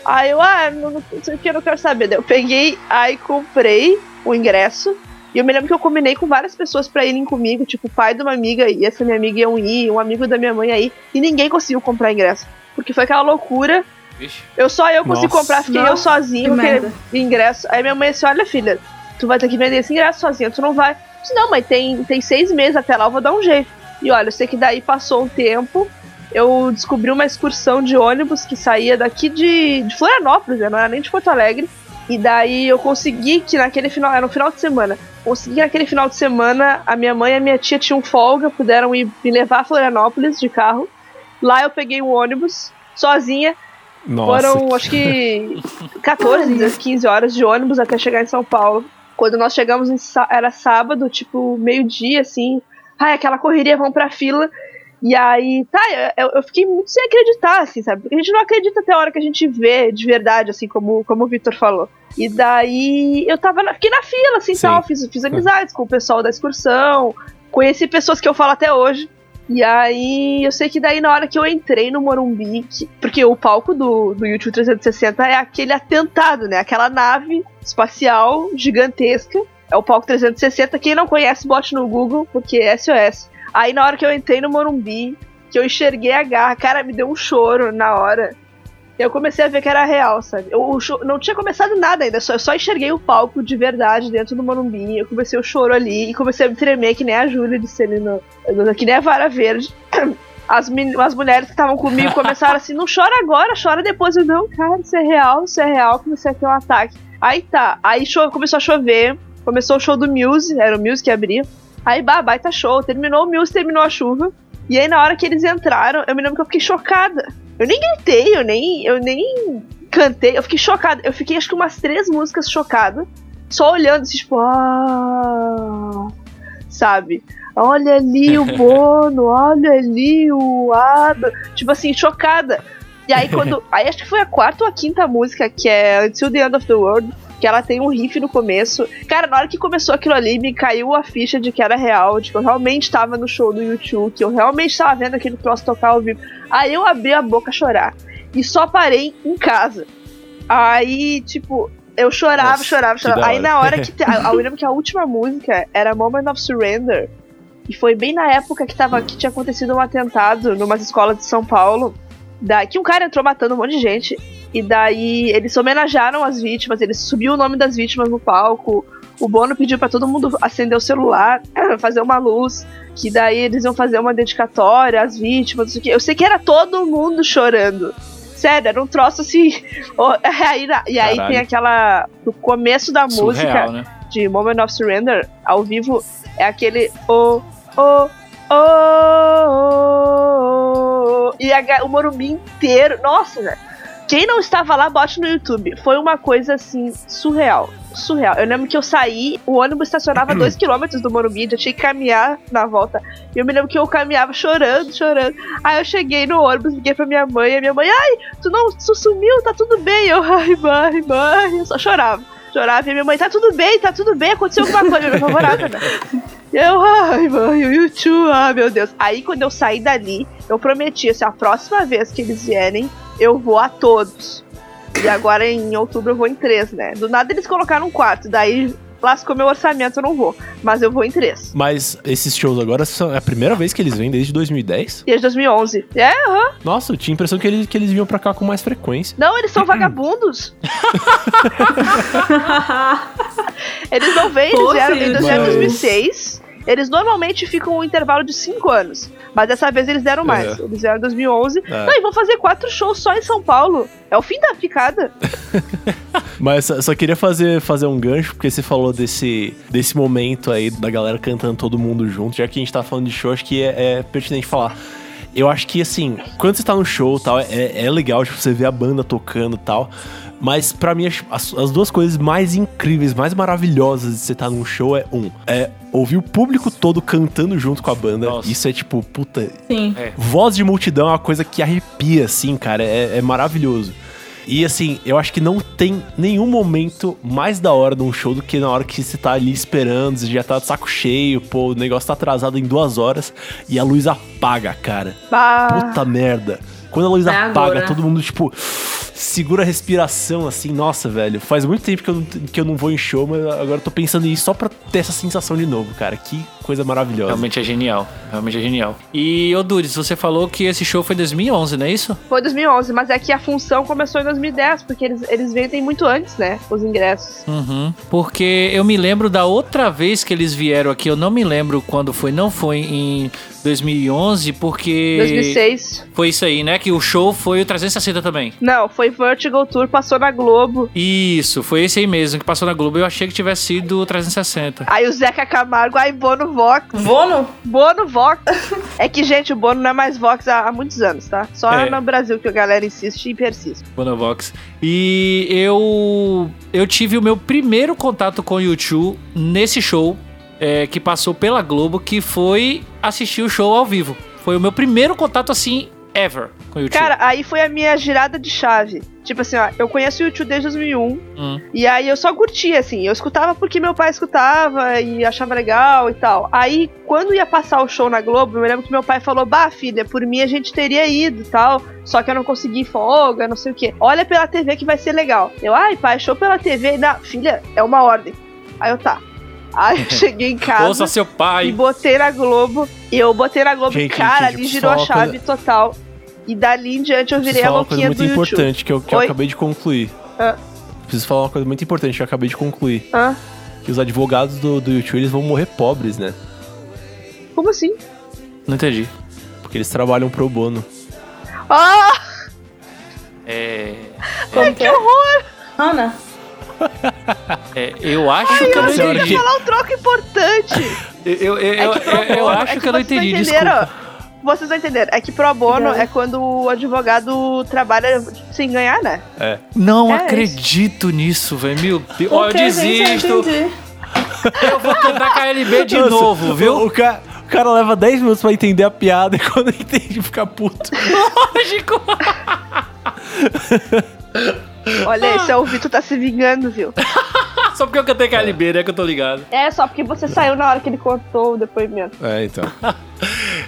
Aí eu, ah, não, não sei o que, eu não quero saber. Daí eu peguei, aí comprei o ingresso. E eu me lembro que eu combinei com várias pessoas pra irem comigo, tipo, o pai de uma amiga e essa minha amiga iam ir, um amigo da minha mãe aí, e ninguém conseguiu comprar ingresso. Porque foi aquela loucura. Vixe. Eu só eu consegui Nossa. comprar, fiquei Não, eu merda. ingresso. Aí minha mãe disse, olha filha, tu vai ter que vender esse ingresso sozinha, tu não vai. Eu disse, não, mãe, tem, tem seis meses até lá, eu vou dar um jeito. E olha, eu sei que daí passou um tempo, eu descobri uma excursão de ônibus que saía daqui de, de Florianópolis, né? não era nem de Porto Alegre. E daí eu consegui que naquele final, era no final de semana, consegui que naquele final de semana a minha mãe e a minha tia tinham folga, puderam ir me levar a Florianópolis de carro. Lá eu peguei um ônibus sozinha, Nossa. foram acho que [LAUGHS] 14, 15 horas de ônibus até chegar em São Paulo. Quando nós chegamos era sábado, tipo meio-dia assim. Ai, aquela correria, vão pra fila. E aí, tá, eu, eu fiquei muito sem acreditar, assim, sabe? Porque a gente não acredita até a hora que a gente vê de verdade, assim, como, como o Victor falou. E daí eu tava na, fiquei na fila, assim, Sim. tal, fiz, fiz amizades com o pessoal da excursão, conheci pessoas que eu falo até hoje. E aí, eu sei que daí na hora que eu entrei no Morumbi, que- porque o palco do, do YouTube 360 é aquele atentado, né? Aquela nave espacial gigantesca. É o palco 360. Quem não conhece, bote no Google, porque é SOS. Aí na hora que eu entrei no Morumbi, que eu enxerguei a garra, cara, me deu um choro na hora. Eu comecei a ver que era real, sabe? Eu, não tinha começado nada ainda, só, eu só enxerguei o palco de verdade dentro do Morumbi. Eu comecei o choro ali e comecei a me tremer, que nem a Júlia disse ali no, no- que nem a Vara Verde. [COUGHS] As, as mulheres que estavam comigo começaram assim, não chora agora, chora depois. Eu, não, cara, isso é real, isso é real. Comecei a ter um ataque. Aí tá, aí começou a chover, começou o show do Muse, era o Muse que abria. Aí, bah, baita show, terminou o Muse, terminou a chuva. E aí, na hora que eles entraram, eu me lembro que eu fiquei chocada. Eu nem gritei, eu nem, eu nem cantei, eu fiquei chocada. Eu fiquei, acho que umas três músicas chocada, só olhando, assim, tipo, ah, sabe? Olha ali o [LAUGHS] Bono, olha ali o Adam. Tipo assim, chocada. E aí, quando. [LAUGHS] Aí, acho que foi a quarta ou a quinta música, que é Until the End of the World, que ela tem um riff no começo. Cara, na hora que começou aquilo ali, me caiu a ficha de que era real, de que eu realmente estava no show do YouTube, que eu realmente estava vendo aquele troço tocar ao vivo. Aí eu abri a boca a chorar. E só parei em casa. Aí, tipo, eu chorava, Nossa, chorava, chorava. Aí na hora que. [LAUGHS] Eu lembro que a última música era Moment of Surrender. E foi bem na época que, tava, que tinha acontecido um atentado numa escola de São Paulo. Da, que um cara entrou matando um monte de gente. E daí eles homenagearam as vítimas, eles subiu o nome das vítimas no palco. O Bono pediu pra todo mundo acender o celular, fazer uma luz, que daí eles iam fazer uma dedicatória às vítimas, não sei o quê. Eu sei que era todo mundo chorando. Sério, era um troço assim. e aí Caralho. tem aquela. No começo da música Surreal, né? de Moment of Surrender, ao vivo, é aquele oh, oh, oh, oh, e a o Morumbi inteiro. Nossa, velho. Quem não estava lá, bote no YouTube. Foi uma coisa assim, surreal. Surreal. Eu lembro que eu saí, o ônibus estacionava 2km [CLEARS THROAT] do Morumbi, eu tinha que caminhar na volta. E eu me lembro que eu caminhava chorando, chorando. Aí eu cheguei no ônibus, liguei pra minha mãe, e a minha mãe, ai, tu não tu sumiu, tá tudo bem. Eu, ai, mãe, mãe, eu só chorava. Chorava, e minha mãe, tá tudo bem, tá tudo bem, aconteceu alguma coisa, né? E [LAUGHS] eu, ai, mãe, o YouTube, ah, meu Deus. Aí quando eu saí dali, eu prometi, assim, a próxima vez que eles vierem, eu vou a todos. E agora em outubro eu vou em três, né? Do nada eles colocaram um quarto, daí lascou meu orçamento, eu não vou. Mas eu vou em três. Mas esses shows agora são é a primeira vez que eles vêm desde 2010? Desde 2011. É, aham. Nossa, eu tinha a impressão que eles, que eles vinham pra cá com mais frequência. Não, eles são vagabundos. [LAUGHS] eles não vêm, eles vieram, em mas- 2006. Eles normalmente ficam um intervalo de 5 anos. Mas dessa vez eles deram mais. É. Eles vieram em 2011. É. Não, e vão fazer quatro shows só em São Paulo. É o fim da picada. [LAUGHS] Mas só, só queria fazer, fazer um gancho, porque você falou desse, desse momento aí da galera cantando todo mundo junto. Já que a gente tá falando de show, acho que é, é pertinente falar. Eu acho que, assim, quando você tá no show e tal, é, é legal, tipo, você ver a banda tocando e tal. Mas pra mim, as, as duas coisas mais incríveis, mais maravilhosas de você estar num show é, um, é ouvir o público todo cantando junto com a banda. Nossa. Isso é tipo, puta, Sim. Voz de multidão é uma coisa que arrepia, assim, cara. É, é maravilhoso. E assim, eu acho que não tem nenhum momento mais da hora num show do que na hora que você tá ali esperando, você já tá de saco cheio, pô, o negócio tá atrasado em duas horas e a luz apaga, cara. Bah. Puta merda. Quando a luz É apaga, agora. todo mundo, tipo, segura a respiração, assim, nossa, velho. Faz muito tempo que eu, não, que eu não vou em show, mas agora eu tô pensando nisso só pra ter essa sensação de novo, cara. Que coisa maravilhosa. Realmente é genial. Realmente é genial. E, ô Dudes, você falou que esse show foi em 2011, não é isso? Foi 2011, mas é que a função começou em 2010, porque eles, eles vendem muito antes, né? Os ingressos. Uhum. Porque eu me lembro da outra vez que eles vieram aqui, eu não me lembro quando foi, não foi em 2011, porque 2006. foi isso aí, né? Que o show foi o 360 também. Não, foi Vertigo Tour, passou na Globo. Isso, foi esse aí mesmo que passou na Globo. Eu achei que tivesse sido o 360. Aí o Zeca Camargo, aí Bono Vox. Vono? Bono Vox. é que, gente, o Bono não é mais Vox há, há muitos anos, tá? Só É. no Brasil que a galera insiste e persiste. Bonovox. E eu eu tive o meu primeiro contato com o YouTube nesse show é, que passou pela Globo, que foi assistir o show ao vivo. Foi o meu primeiro contato assim ever com o YouTube. Cara, aí foi a minha girada de chave. Tipo assim, ó, eu conheço o YouTube desde 2001. Hum. E aí eu só curtia, assim. Eu escutava porque meu pai escutava e achava legal e tal. Aí, quando ia passar o show na Globo, eu me lembro que meu pai falou: Bah, filha, por mim a gente teria ido e tal. Só que eu não consegui folga, não sei o quê. Olha pela TV que vai ser legal. Eu, ai, pai, show pela TV. Não, filha, é uma ordem. Aí eu, tá. Aí eu [LAUGHS] cheguei em casa. Ouça seu E pai. botei na Globo. E eu botei na Globo. Gente, cara, gente, ali girou a falar uma chave total. E dali em diante eu virei a falar uma coisa louquinha muito do YouTube. importante que eu, que eu acabei de concluir. Ah. Preciso falar uma coisa muito importante que eu acabei de concluir. Hã? Que os advogados do, do YouTube eles vão morrer pobres, né? Como assim? Não entendi. Porque eles trabalham pro bono. Ah! É, Como que horror! Ana, é, eu acho que eu não entendi. que- falar um troco importante. Eu, eu, eu, É que eu- eu bono- acho é que eu não entendi, desculpa. Vocês não entenderam. É que pro bono Não. é quando o advogado trabalha sem ganhar, né? É. Não É acredito nisso, velho. Meu Deus. Ó, eu desisto. Eu vou cantar KLB de Nossa, novo, viu? O, o ca- o cara leva 10 minutos pra entender a piada [LAUGHS] e quando entende fica puto. Lógico. Olha, esse é o Vitor tá se vingando, viu? [LAUGHS] Só porque eu cantei KLB, né? Que eu tô ligado. É, só porque você saiu na hora que ele contou o depoimento. É, então. [LAUGHS]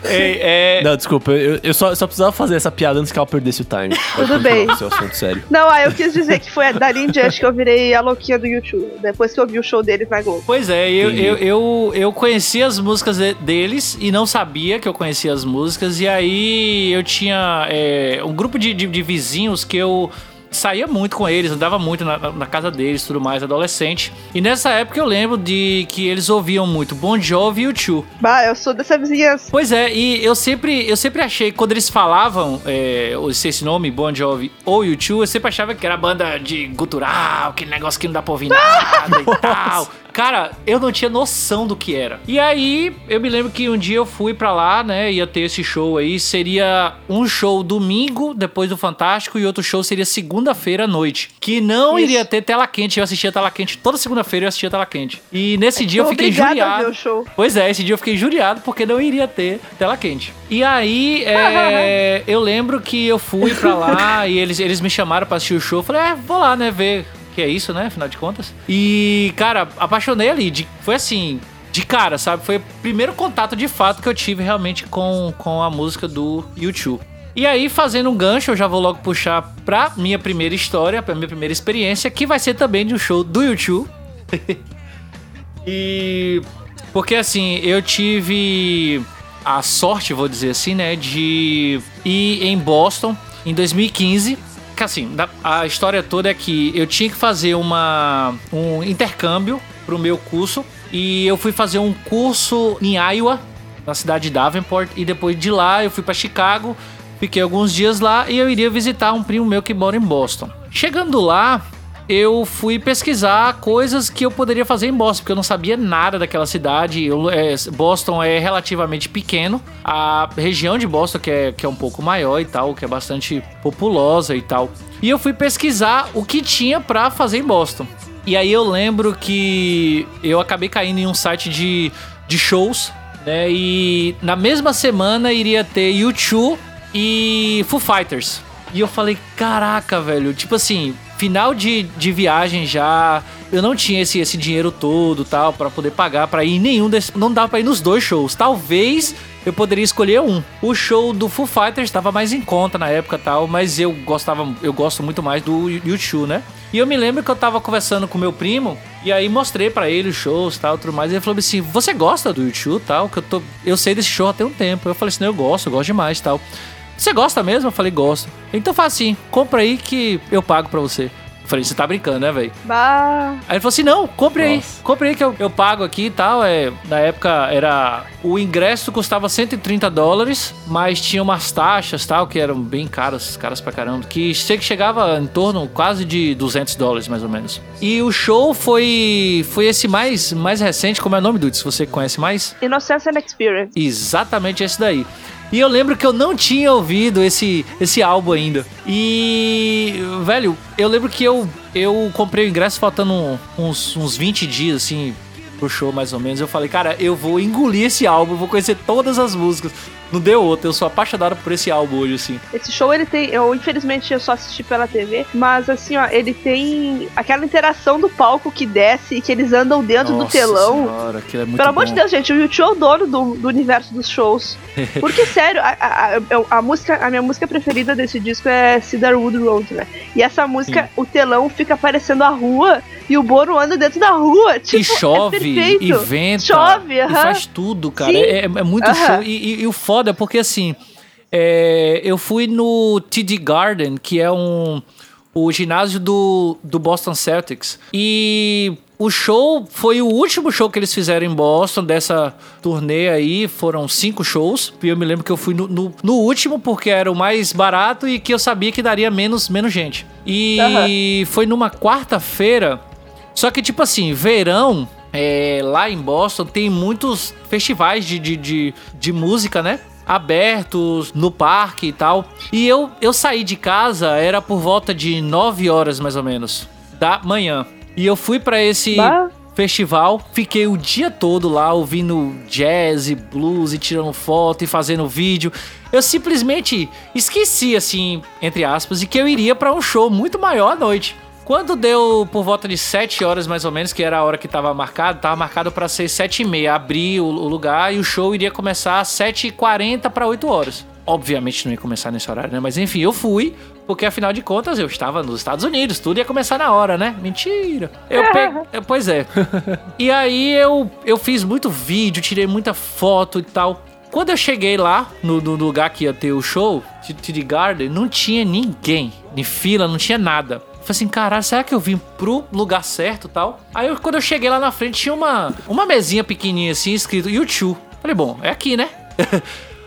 Ei, é, Não, desculpa, eu, eu só, só precisava fazer essa piada antes que ela perdesse o time. [LAUGHS] Tudo bem. Seu assunto sério. Não, aí eu quis dizer que foi dali em diante que eu virei a louquinha do YouTube. Depois que eu vi o show deles na Globo. Pois é, eu, eu, eu, eu conhecia as músicas de- deles e não sabia que eu conhecia as músicas. E aí eu tinha é, um grupo de, de, de vizinhos que eu saía muito com eles, andava muito na, na casa deles tudo mais, adolescente. E nessa época eu lembro de que eles ouviam muito Bon Jovi e o Tio. Bah, eu sou dessa vizinhança. Pois é, e eu sempre, eu sempre achei, quando eles falavam é, esse nome, Bon Jovi ou U2, eu sempre achava que era banda de gutural, aquele negócio que não dá pra ouvir [LAUGHS] nada e tal. Cara, eu não tinha noção do que era. E aí, eu me lembro que um dia eu fui pra lá, né, ia ter esse show aí, seria um show domingo, depois do Fantástico, e outro show seria segunda-feira à noite. Que não Isso. iria ter tela quente, eu assistia tela quente, toda segunda-feira eu assistia tela quente. E nesse dia eu fiquei obrigada a ver injuriado. o show. Pois é, esse dia eu fiquei injuriado porque não iria ter tela quente. E aí, é, [LAUGHS] eu lembro que eu fui pra lá e eles, eles me chamaram pra assistir o show. Eu falei, é, vou lá, né, ver que é isso, né, afinal de contas. E, cara, apaixonei ali. de- foi assim, de cara, sabe? Foi o primeiro contato de fato que eu tive realmente com, com a música do YouTube. E aí, fazendo um gancho, eu já vou logo puxar pra minha primeira história, pra minha primeira experiência, que vai ser também de um show do YouTube. [LAUGHS] e. Porque assim, eu tive a sorte, vou dizer assim, né, de ir em Boston em 2015. Que assim, a história toda é que eu tinha que fazer uma, um intercâmbio pro meu curso. E eu fui fazer um curso em Iowa, na cidade de Davenport. E depois de lá eu fui pra Chicago, fiquei alguns dias lá e eu iria visitar um primo meu que mora em Boston. Chegando lá, eu fui pesquisar coisas que eu poderia fazer em Boston, porque eu não sabia nada daquela cidade. Eu- é, Boston é relativamente pequeno. A região de Boston, que é, que é um pouco maior e tal, que é bastante populosa e tal. E eu fui pesquisar o que tinha pra fazer em Boston. E aí eu lembro que eu acabei caindo em um site de, de shows, né? E na mesma semana iria ter U2 e Foo Fighters. E eu falei, caraca, velho, tipo assim, final de, de viagem já. Eu não tinha esse, esse dinheiro todo tal pra poder pagar pra ir nenhum desses. Não dava pra ir nos dois shows. Talvez eu poderia escolher um. O show do Foo Fighters estava mais em conta na época tal, mas eu gostava, eu gosto muito mais do YouTube, né? E eu me lembro que eu tava conversando com meu primo e aí mostrei pra ele os shows tal, tudo mais. E ele falou assim: "Você gosta do YouTube tal? Que eu tô, eu sei desse show há tem um tempo". Eu falei assim: "Não, eu gosto, eu gosto demais tal". Você gosta mesmo? Eu falei: "Gosto". Então faz assim, compra aí que eu pago pra você. Eu falei: "Você tá brincando, né, velho?" Bah. Aí ele falou assim: não, compre aí. Nossa. Compre aí que eu, eu pago aqui e tal. É, na época era. O ingresso custava 130 dólares, mas tinha umas taxas tal, que eram bem caras, caras pra caramba. Que sei que chegava em torno quase de 200 dólares, mais ou menos. E o show foi. Foi esse mais, mais recente, como é o nome do se você conhece mais? Innocence and Experience. Exatamente esse daí. E eu lembro que eu não tinha ouvido esse, esse álbum ainda. E, velho, eu lembro que eu, eu comprei o ingresso faltando uns, uns 20 dias, assim, pro show mais ou menos. Eu falei, cara, eu vou engolir esse álbum, vou conhecer todas as músicas. Não deu outra, eu sou apaixonado por esse álbum hoje, assim. Esse show ele tem, eu infelizmente eu só assisti pela TV, mas assim, ó, ele tem aquela interação do palco que desce e que eles andam dentro do Nossa telão. Senhora, aquilo é muito Pelo amor de bom. Deus, gente, o YouTube é o dono do, do universo dos shows. [LAUGHS] Porque, sério, a, a, a- a música, a minha música preferida desse disco é Cedarwood Road, né? E essa música, o telão fica aparecendo a rua e o Bono anda dentro da rua. Tipo, e chove, é e venta, Chove, e aham. faz tudo, cara. Sim. É, é muito Aham. show. E, e- e o foda é porque, assim, é, eu fui no TD Garden, que é um o ginásio do, do Boston Celtics. E o show foi o último show que eles fizeram em Boston dessa turnê aí. Foram cinco shows. E eu me lembro que eu fui no, no, no último porque era o mais barato e que eu sabia que daria menos, menos gente. E foi numa quarta-feira. Só que, tipo assim, verão, é, lá em Boston, tem muitos festivais de, de, de, de música, né? Abertos no parque e tal. E eu, eu saí de casa, era por volta de 9 horas mais ou menos, da manhã. E eu fui pra esse Bah. festival, fiquei o dia todo lá ouvindo jazz e blues e tirando foto e fazendo vídeo. Eu simplesmente esqueci, assim, entre aspas, de que eu iria pra um show muito maior à noite. Quando deu por volta de 7 horas mais ou menos, que era a hora que tava marcado, tava marcado pra ser 7 e meia. Abri o, o lugar e o show iria começar às 7h40 pra 8 horas. Obviamente não ia começar nesse horário, né? Mas enfim, eu fui, porque afinal de contas eu estava nos Estados Unidos, tudo ia começar na hora, né? Mentira. Eu peguei. [LAUGHS] Pois é. E aí eu, eu fiz muito vídeo, tirei muita foto e tal. Quando eu cheguei lá, no, no lugar que ia ter o show, TD Garden, não tinha ninguém. Nem fila, não tinha nada. Falei assim, caralho, será que eu vim pro lugar certo tal? Aí eu- quando eu cheguei lá na frente, tinha uma, uma mesinha pequenininha assim, escrito YouTube. Falei, bom, é aqui, né? [LAUGHS]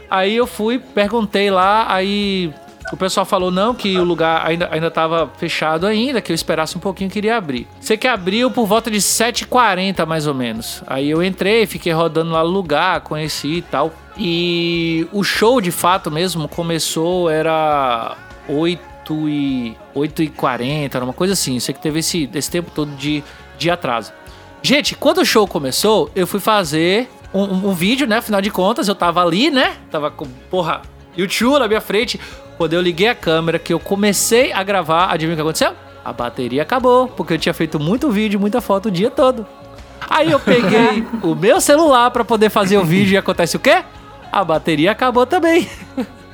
aí eu fui, perguntei lá, aí o pessoal falou não, que o lugar ainda, ainda tava fechado ainda, que eu esperasse um pouquinho que iria abrir. Sei que abriu por volta de 7h40 mais ou menos. Aí eu entrei, fiquei rodando lá no lugar, conheci e tal. E o show de fato mesmo começou, era 8 e 8 e 40, era uma coisa assim. Sei que teve esse, esse tempo todo de, de atraso. Gente, quando o show começou, eu fui fazer um, um- um vídeo, né? Afinal de contas, eu tava ali, né? Tava com, porra, YouTube na minha frente. Quando eu liguei a câmera, que eu comecei a gravar, adivinha o que aconteceu? A bateria acabou, porque eu tinha feito muito vídeo, muita foto o dia todo. Aí eu peguei [LAUGHS] o meu celular pra poder fazer o vídeo e acontece o quê? A bateria acabou também. [LAUGHS]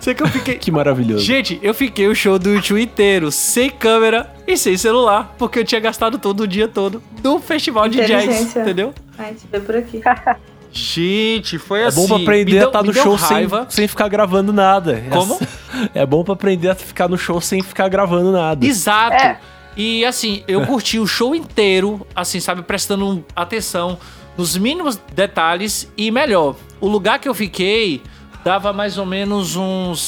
Sei que eu fiquei. [LAUGHS] Que maravilhoso. Gente, eu fiquei o show do YouTube inteiro sem câmera e sem celular, porque eu tinha gastado todo o dia todo no festival de jazz, entendeu? A gente vê por aqui. [LAUGHS] Gente, foi É assim. bom pra aprender me deu- a estar me no show sem, sem ficar gravando nada. Como? [LAUGHS] É bom pra aprender a ficar no show sem ficar gravando nada. Exato. É. E assim, eu curti o show inteiro, assim, sabe, prestando atenção nos mínimos detalhes e melhor, o lugar que eu fiquei dava mais ou menos uns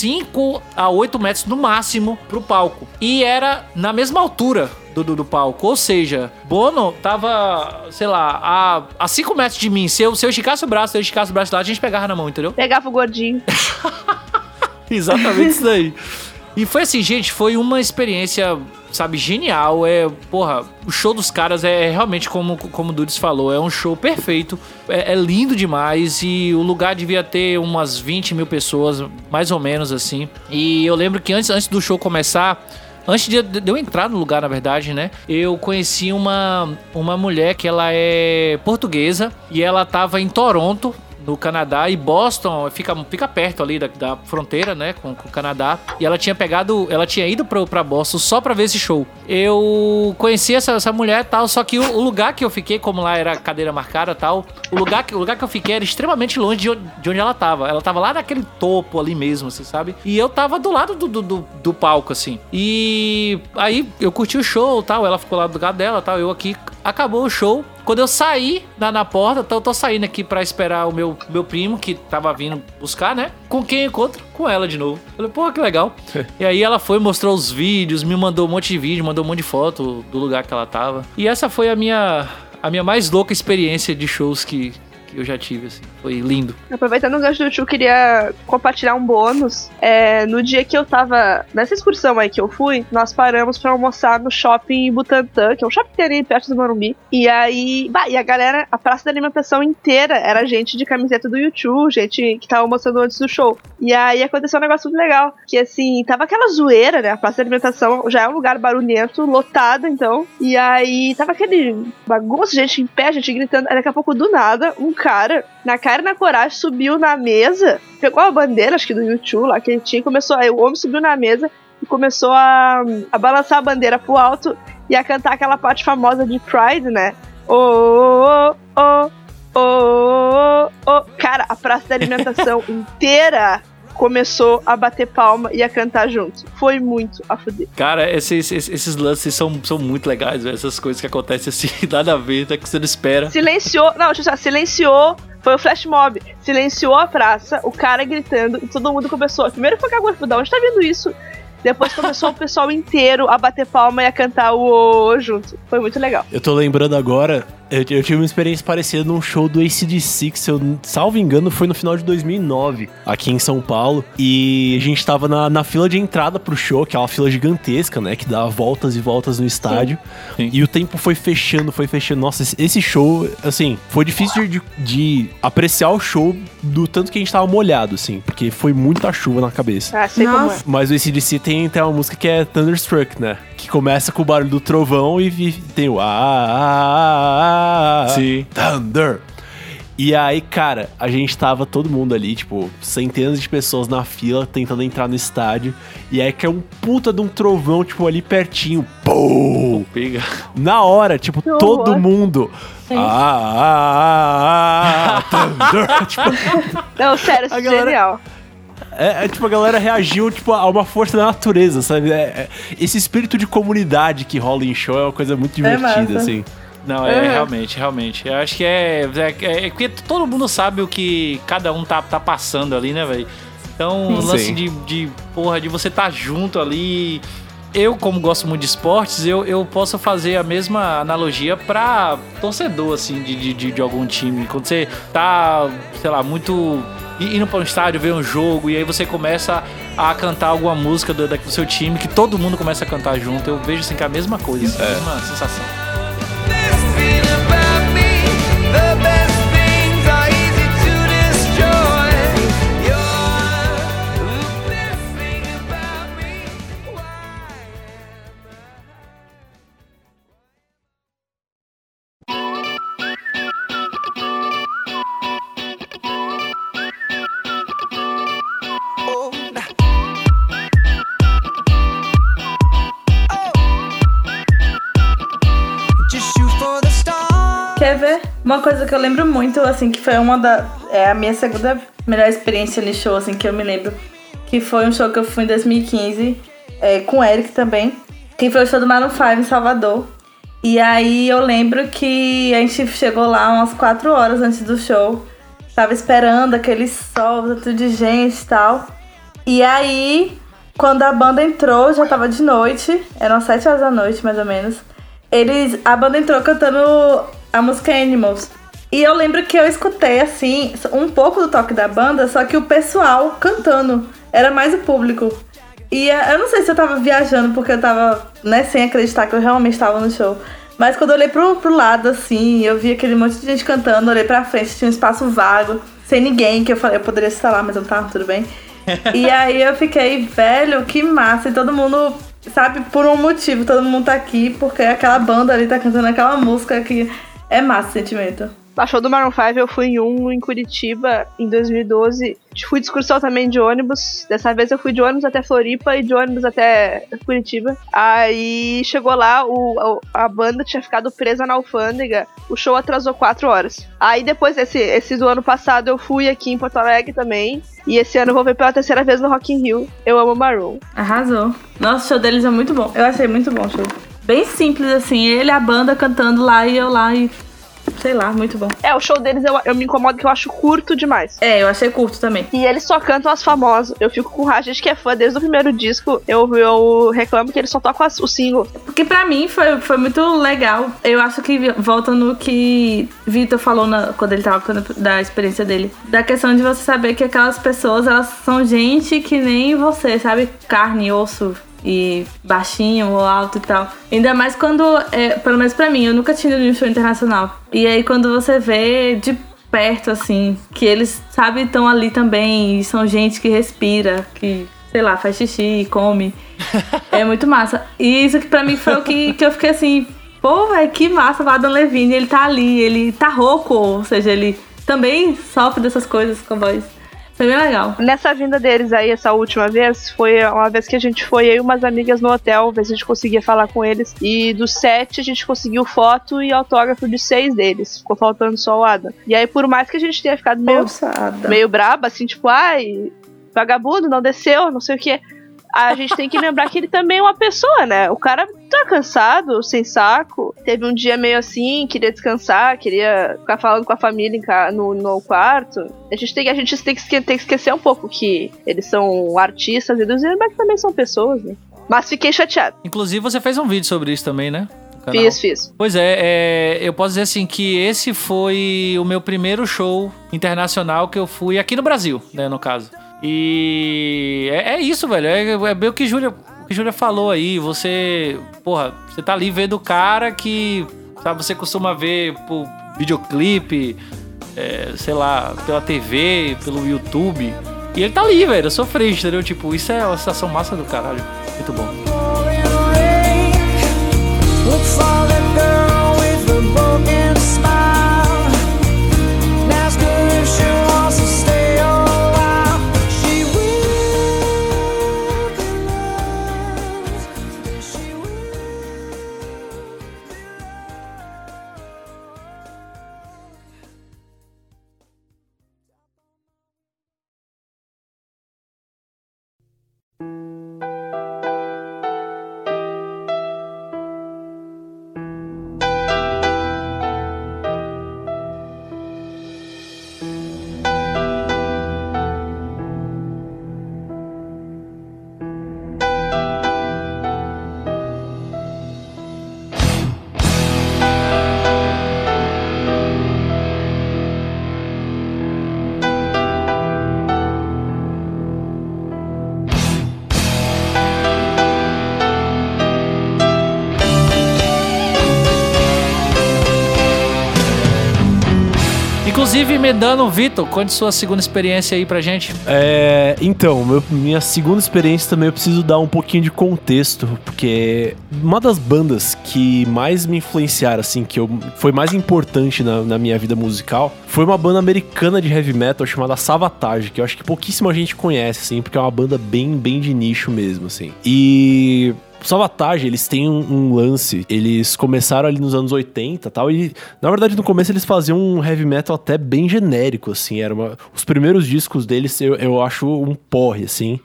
5 a 8 metros no máximo pro palco. E era na mesma altura do, do, do palco. Ou seja, Bono tava, sei lá, a, a 5 metros de mim. Se eu, se eu esticasse o braço, se eu esticasse o braço lá, a gente pegava na mão, entendeu? Pegava o gordinho. [LAUGHS] [LAUGHS] Exatamente isso daí. E foi assim, gente, foi uma experiência, sabe, genial. É, porra, o show dos caras é realmente como, como o Dudes falou, é um show perfeito. É, é lindo demais e o lugar devia ter umas 20 mil pessoas, mais ou menos assim. E eu lembro que antes, antes do show começar. Antes de, de eu entrar no lugar, na verdade, né? Eu conheci uma, uma mulher que ela é portuguesa e ela tava em Toronto, no Canadá e Boston fica, fica perto ali da, da fronteira, né, com, com o Canadá. E ela tinha pegado, ela tinha ido pro, pra Boston só pra ver esse show. Eu conheci essa, essa mulher e tal, só que o, o lugar que eu fiquei, como lá era cadeira marcada e tal, o lugar, que, o lugar que eu fiquei era extremamente longe de, onde- de onde ela tava. Ela tava lá naquele topo ali mesmo, assim, sabe? E eu tava do lado do, do, do, do palco, assim. E aí eu curti o show tal, ela ficou lá do lado dela tal, eu aqui. Acabou o show. Quando eu saí na, na porta, então eu tô saindo aqui pra esperar o meu, meu primo, que tava vindo buscar, né? Com quem eu encontro? Com ela de novo. Falei, pô, que legal. [LAUGHS] e aí ela foi, mostrou os vídeos, me mandou um monte de vídeo, mandou um monte de foto do lugar que ela tava. E essa foi a minha, a minha mais louca experiência de shows que eu já tive, assim. Foi lindo. Aproveitando o gancho do tio, queria compartilhar um bônus. É, no dia que eu tava. Nessa excursão aí que eu fui, nós paramos pra almoçar no shopping Butantã, que é um shopping que tem ali perto do Morumbi. E aí. Bah, e a galera, a praça da alimentação inteira era gente de camiseta do YouTube, gente que tava almoçando antes do show. E aí aconteceu um negócio muito legal. Que assim, tava aquela zoeira, né? A praça da alimentação já é um lugar barulhento, lotado, então. E aí tava aquele bagunça, gente em pé, gente gritando. Aí daqui a pouco, do nada, um cara, na cara e na coragem, subiu na mesa, pegou a bandeira, acho que do YouTube lá que ele tinha, começou. Aí o homem subiu na mesa e começou a, a balançar a bandeira pro alto e a cantar aquela parte famosa de Pride, né? Oh, oh, oh, oh, oh. Cara, a praça da alimentação [LAUGHS] inteira começou a bater palma e a cantar junto. Foi muito a fuder. Cara, esses, esses, esses lances são, são muito legais, velho. Essas coisas que acontecem assim, [LAUGHS] nada a ver, tá que você não espera. Silenciou, não, deixa eu falar, silenciou, foi o flash mob, silenciou a praça, o cara gritando e todo mundo começou. Primeiro foi cagou, da onde tá vindo isso? Depois começou o pessoal [LAUGHS] inteiro a bater palma e a cantar o o, o junto. Foi muito legal. Eu tô lembrando agora, eu, eu tive uma experiência parecida num show do ACDC, que se eu salvo engano foi no final de 2009, aqui em São Paulo. E a gente tava na, na fila de entrada pro show, que é uma fila gigantesca, né? Que dá voltas e voltas no estádio. Sim. E o tempo foi fechando, foi fechando. Nossa, esse, show, assim, foi difícil de, de apreciar o show do tanto que a gente tava molhado, assim, porque foi muita chuva na cabeça. Ah, sei como é. Nossa. Mas o ACDC tem, tem uma música que é Thunderstruck, né? Que começa com o barulho do trovão e, e tem o ah, ah, ah, ah, Sim. Thunder. E aí, cara, a gente tava todo mundo ali, tipo, centenas de pessoas na fila tentando entrar no estádio. E aí que é um puta de um trovão, tipo, ali pertinho. Pum! Pega. Na hora, tipo, Que todo horror. mundo. Ah, ah, ah, ah, Thunder. [LAUGHS] tipo, Não, sério, A galera- genial. É, é, tipo, a galera reagiu, tipo, a uma força da natureza, sabe? É, é- esse espírito de comunidade que rola em show é uma coisa muito divertida, massa. assim. Não, é Uhum. realmente, realmente. Eu acho que é, é, é porque todo mundo sabe o que cada um tá, tá passando ali, né, velho? Então, o Sim. lance de, de, porra, de você estar junto ali. Eu, como gosto muito de esportes, eu, eu posso fazer a mesma analogia pra torcedor, assim, de, de, de, de algum time. Quando você tá, sei lá, muito. I- indo pra um estádio, ver um jogo, e aí você começa a cantar alguma música do, do seu time, que todo mundo começa a cantar junto. Eu vejo assim que é a mesma coisa, assim, a mesma sensação. Coisa que eu lembro muito, assim, que foi uma da. É a minha segunda melhor experiência no show, assim, que eu me lembro. Que foi um show que eu fui em 2015, é, com o Eric também. Que foi o show do Maroon 5 em Salvador. E aí eu lembro que a gente chegou lá umas 4 horas antes do show. Tava esperando aquele sol, tanto de gente e tal. E aí, quando a banda entrou, já tava de noite. Eram 7 horas da noite, mais ou menos. Eles. A banda entrou cantando a música Animals. E eu lembro que eu escutei, assim, um pouco do toque da banda, só que o pessoal cantando. Era mais o público. E eh, eu não sei se eu tava viajando porque eu tava, né, sem acreditar que eu realmente estava no show. Mas quando eu olhei pro, pro lado, assim, eu vi aquele monte de gente cantando, olhei pra frente, tinha um espaço vago, sem ninguém, que eu falei, eu poderia estar lá, mas eu não tava, tudo bem. [LAUGHS] e aí eu fiquei, velho, que massa, e todo mundo, sabe, por um motivo, todo mundo tá aqui, porque aquela banda ali tá cantando aquela música que é massa o sentimento. A show do Maroon 5 eu fui em um em Curitiba em 2012. Fui de excursão também de ônibus. Dessa vez eu fui de ônibus até Floripa e de ônibus até Curitiba. Aí chegou lá, o, a, a banda tinha ficado presa na alfândega. O show atrasou quatro horas. Aí depois, esse, esse do ano passado, eu fui aqui em Porto Alegre também. E esse ano eu vou ver pela terceira vez no Rock in Rio. Eu amo Maroon. Arrasou. Nossa, o show deles é muito bom. Eu achei muito bom o show. Bem simples, assim, ele, a banda cantando lá e eu lá e. Sei lá, muito bom. É, o show deles eu, eu me incomodo que eu acho curto demais. É, eu achei curto também. E eles só cantam as famosas. Eu fico com raiva, gente que é fã desde o primeiro disco. Eu, eu reclamo que eles só tocam as- o single. Porque pra mim foi, foi muito legal. Eu acho que volta no que Vitor falou na- quando ele tava falando da experiência dele. Da questão de você saber que aquelas pessoas, elas são gente que nem você, sabe? Carne, osso e baixinho ou alto e tal. Ainda mais quando, é, pelo menos pra mim, eu nunca tinha ido em um show internacional. E aí quando você vê de perto, assim, que eles, sabe, estão ali também e são gente que respira, que sei lá, faz xixi, come. É muito massa. E isso que pra mim foi o que, que eu fiquei assim, pô, velho, que massa o Adam Levine, ele tá ali, ele tá rouco, ou seja, ele também sofre dessas coisas com a voz. Foi bem legal. Nessa vinda deles aí, essa última vez, foi uma vez que a gente foi e umas amigas no hotel, ver se a gente conseguia falar com eles. E dos sete, a gente conseguiu foto e autógrafo de seis deles. Ficou faltando só o Adam. E aí, por mais que a gente tenha ficado meio, meio braba, assim, tipo, ai, vagabundo, não desceu, não sei o que. A gente tem que lembrar que ele também é uma pessoa, né? O cara tá cansado, sem saco. Teve um dia meio assim, queria descansar, queria ficar falando com a família no, no quarto. A gente, tem, a gente tem, que, esque- tem que esquecer um pouco que eles são artistas e mas que também são pessoas, né? Mas fiquei chateado. Inclusive, você fez um vídeo sobre isso também, né? Canal. Fiz, fiz. Pois é, é, eu posso dizer assim que esse foi o meu primeiro show internacional que eu fui aqui no Brasil, né, no caso. E é, é isso, velho. É, é bem o que Júlia, o que Júlia falou aí. Você, porra, você tá ali vendo o cara que, sabe, você costuma ver por videoclipe, é, sei lá, pela TV, pelo YouTube. E ele tá ali, velho, sofrendo, entendeu? Tipo, isso é uma sensação massa do caralho. Muito bom. Medano, Vitor, conte sua segunda experiência aí pra gente. É, então, meu- minha segunda experiência também eu preciso dar um pouquinho de contexto, porque uma das bandas que mais me influenciaram, assim, que eu, foi mais importante na, na minha vida musical, foi uma banda americana de heavy metal chamada Savatage, que eu acho que pouquíssima gente conhece, assim, porque é uma banda bem, bem de nicho mesmo, assim. E O Savatage, eles têm um, um lance. Eles começaram ali nos anos 80 e tal. E, na verdade, no começo eles faziam um heavy metal até bem genérico, assim. Era uma- os primeiros discos deles eu, eu acho um porre, assim.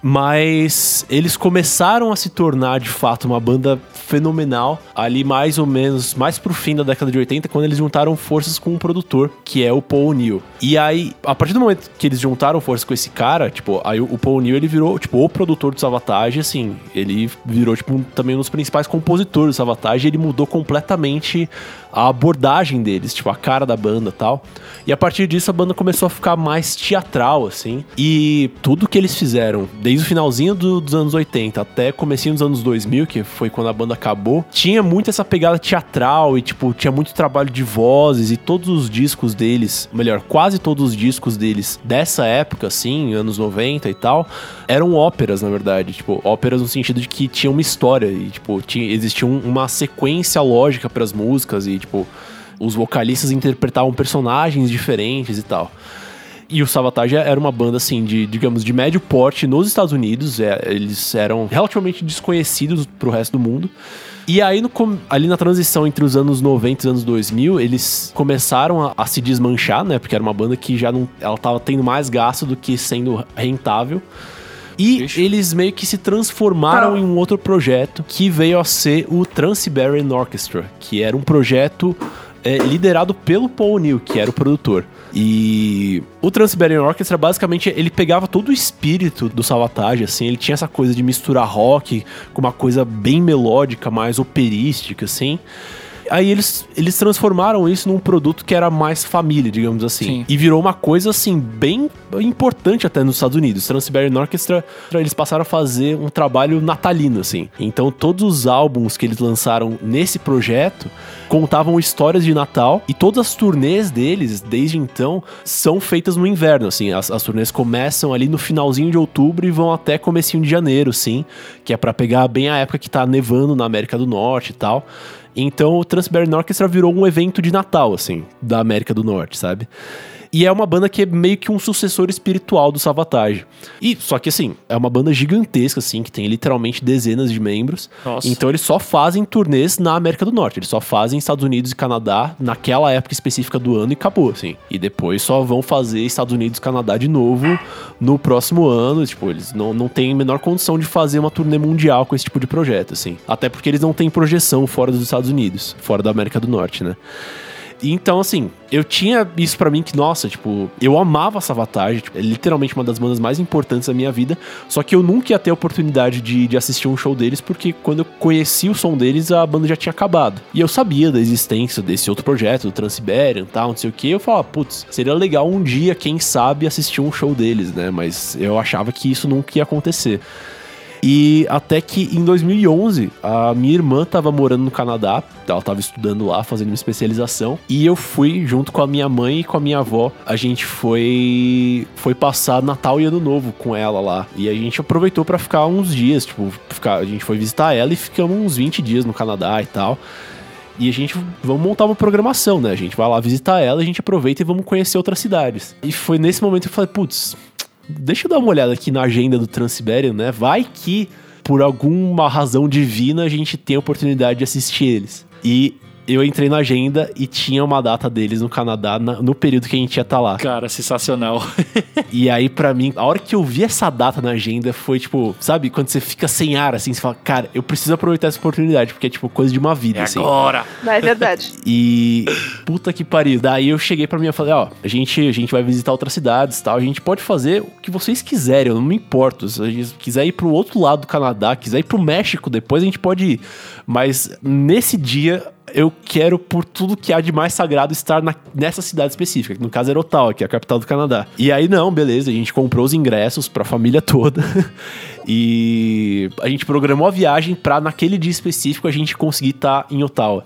Mas eles começaram a se tornar de fato uma banda fenomenal ali mais ou menos mais pro fim da década de 80, quando eles juntaram forças com um produtor, que é o Paul O'Neill. E aí, a partir do momento que eles juntaram forças com esse cara, tipo, aí o Paul O'Neill ele virou, tipo, o produtor do Savatage, assim, ele virou tipo um- também um dos principais compositores do Savatage, ele mudou completamente a abordagem deles, tipo, a cara da banda tal. E a partir disso a banda começou a ficar mais teatral, assim. E tudo que eles fizeram, desde o finalzinho do- dos anos 80 até comecinho dos anos 2000, que foi quando a banda acabou, tinha muito essa pegada teatral e, tipo, tinha muito trabalho de vozes e todos os discos deles, melhor, quase todos os discos deles dessa época, assim, anos 90 e tal, eram óperas, na verdade. Tipo, óperas no sentido de que tinha uma história e, tipo, tinha, existia um- uma sequência lógica para as músicas e, tipo, os vocalistas interpretavam personagens diferentes e tal. E o Savatage era uma banda, assim, de, digamos, de médio porte nos Estados Unidos. É, eles eram relativamente desconhecidos pro resto do mundo. E aí, no ali na transição entre os anos 90 e os anos 2000, eles começaram a, a se desmanchar, né? Porque era uma banda que já não... Ela tava tendo mais gasto do que sendo rentável. E Ixi. eles meio que se transformaram Tá. em um outro projeto que veio a ser o Trans-Siberian Orchestra, que era um projeto é, liderado pelo Paul O'Neill, que era o produtor. E o Trans-Siberian Orchestra, basicamente, ele pegava todo o espírito do Savatage, assim, ele tinha essa coisa de misturar rock com uma coisa bem melódica, mais operística, assim. Aí eles, eles transformaram isso num produto que era mais família, digamos assim. Sim. E virou uma coisa, assim, bem importante até nos Estados Unidos. Trans-Siberian Orchestra, eles passaram a fazer um trabalho natalino, assim. Então, todos os álbuns que eles lançaram nesse projeto contavam histórias de Natal e todas as turnês deles, desde então, são feitas no inverno, assim. As, as turnês começam ali no finalzinho de outubro e vão até comecinho de janeiro, sim. Que é pra pegar bem a época que tá nevando na América do Norte e tal. Então o Trans-Siberian Orchestra virou um evento de Natal, assim, da América do Norte, sabe? E é uma banda que é meio que um sucessor espiritual do Savatage. E, só que assim, é uma banda gigantesca, assim, que tem literalmente dezenas de membros. Nossa. Então eles só fazem turnês na América do Norte. Eles só fazem Estados Unidos e Canadá naquela época específica do ano e acabou, assim. E depois só vão fazer Estados Unidos e Canadá de novo no próximo ano. Tipo, eles não, não têm a menor condição de fazer uma turnê mundial com esse tipo de projeto, assim. Até porque eles não têm projeção fora dos Estados Unidos, fora da América do Norte, né? Então, assim, eu tinha isso pra mim que, nossa, tipo, eu amava Savatage, tipo, é literalmente uma das bandas mais importantes da minha vida, só que eu nunca ia ter a oportunidade de, de assistir um show deles, porque quando eu conheci o som deles, a banda já tinha acabado. E eu sabia da existência desse outro projeto, do Transiberian e tal, não sei o que, eu falava, putz, seria legal um dia, quem sabe, assistir um show deles, né? Mas eu achava que isso nunca ia acontecer. E até que em 2011, a minha irmã tava morando no Canadá, ela tava estudando lá, fazendo uma especialização, e eu fui junto com a minha mãe e com a minha avó. A gente foi foi passar Natal e Ano Novo com ela lá. E a gente aproveitou pra ficar uns dias, tipo, ficar, a gente foi visitar ela e ficamos uns 20 dias no Canadá e tal. E a gente vamos montar uma programação, né? A gente vai lá visitar ela, a gente aproveita e vamos conhecer outras cidades. E foi nesse momento que eu falei, putz, deixa eu dar uma olhada aqui na agenda do Transiberian, né? Vai que por alguma razão divina a gente tem a oportunidade de assistir eles. E eu entrei na agenda e tinha uma data deles no Canadá na- no período que a gente ia estar lá. Cara, sensacional. [LAUGHS] E aí, pra mim, a hora que eu vi essa data na agenda foi tipo, sabe, quando você fica sem ar, assim, você fala, cara, eu preciso aproveitar essa oportunidade, porque é tipo coisa de uma vida, É assim. agora. Não é verdade. E puta que pariu. Daí eu cheguei pra mim e falei, ó, a gente, a gente vai visitar outras cidades e tal. A gente pode fazer o que vocês quiserem, eu não me importo. Se a gente quiser ir pro outro lado do Canadá, quiser ir pro México, depois a gente pode ir. Mas nesse dia eu quero, por tudo que há de mais sagrado, estar na- nessa cidade específica, que no caso era Ottawa, que é a capital do Canadá. E aí, não, beleza, a gente comprou os ingressos pra família toda. [LAUGHS] e a gente programou a viagem pra, naquele dia específico, a gente conseguir estar em Ottawa.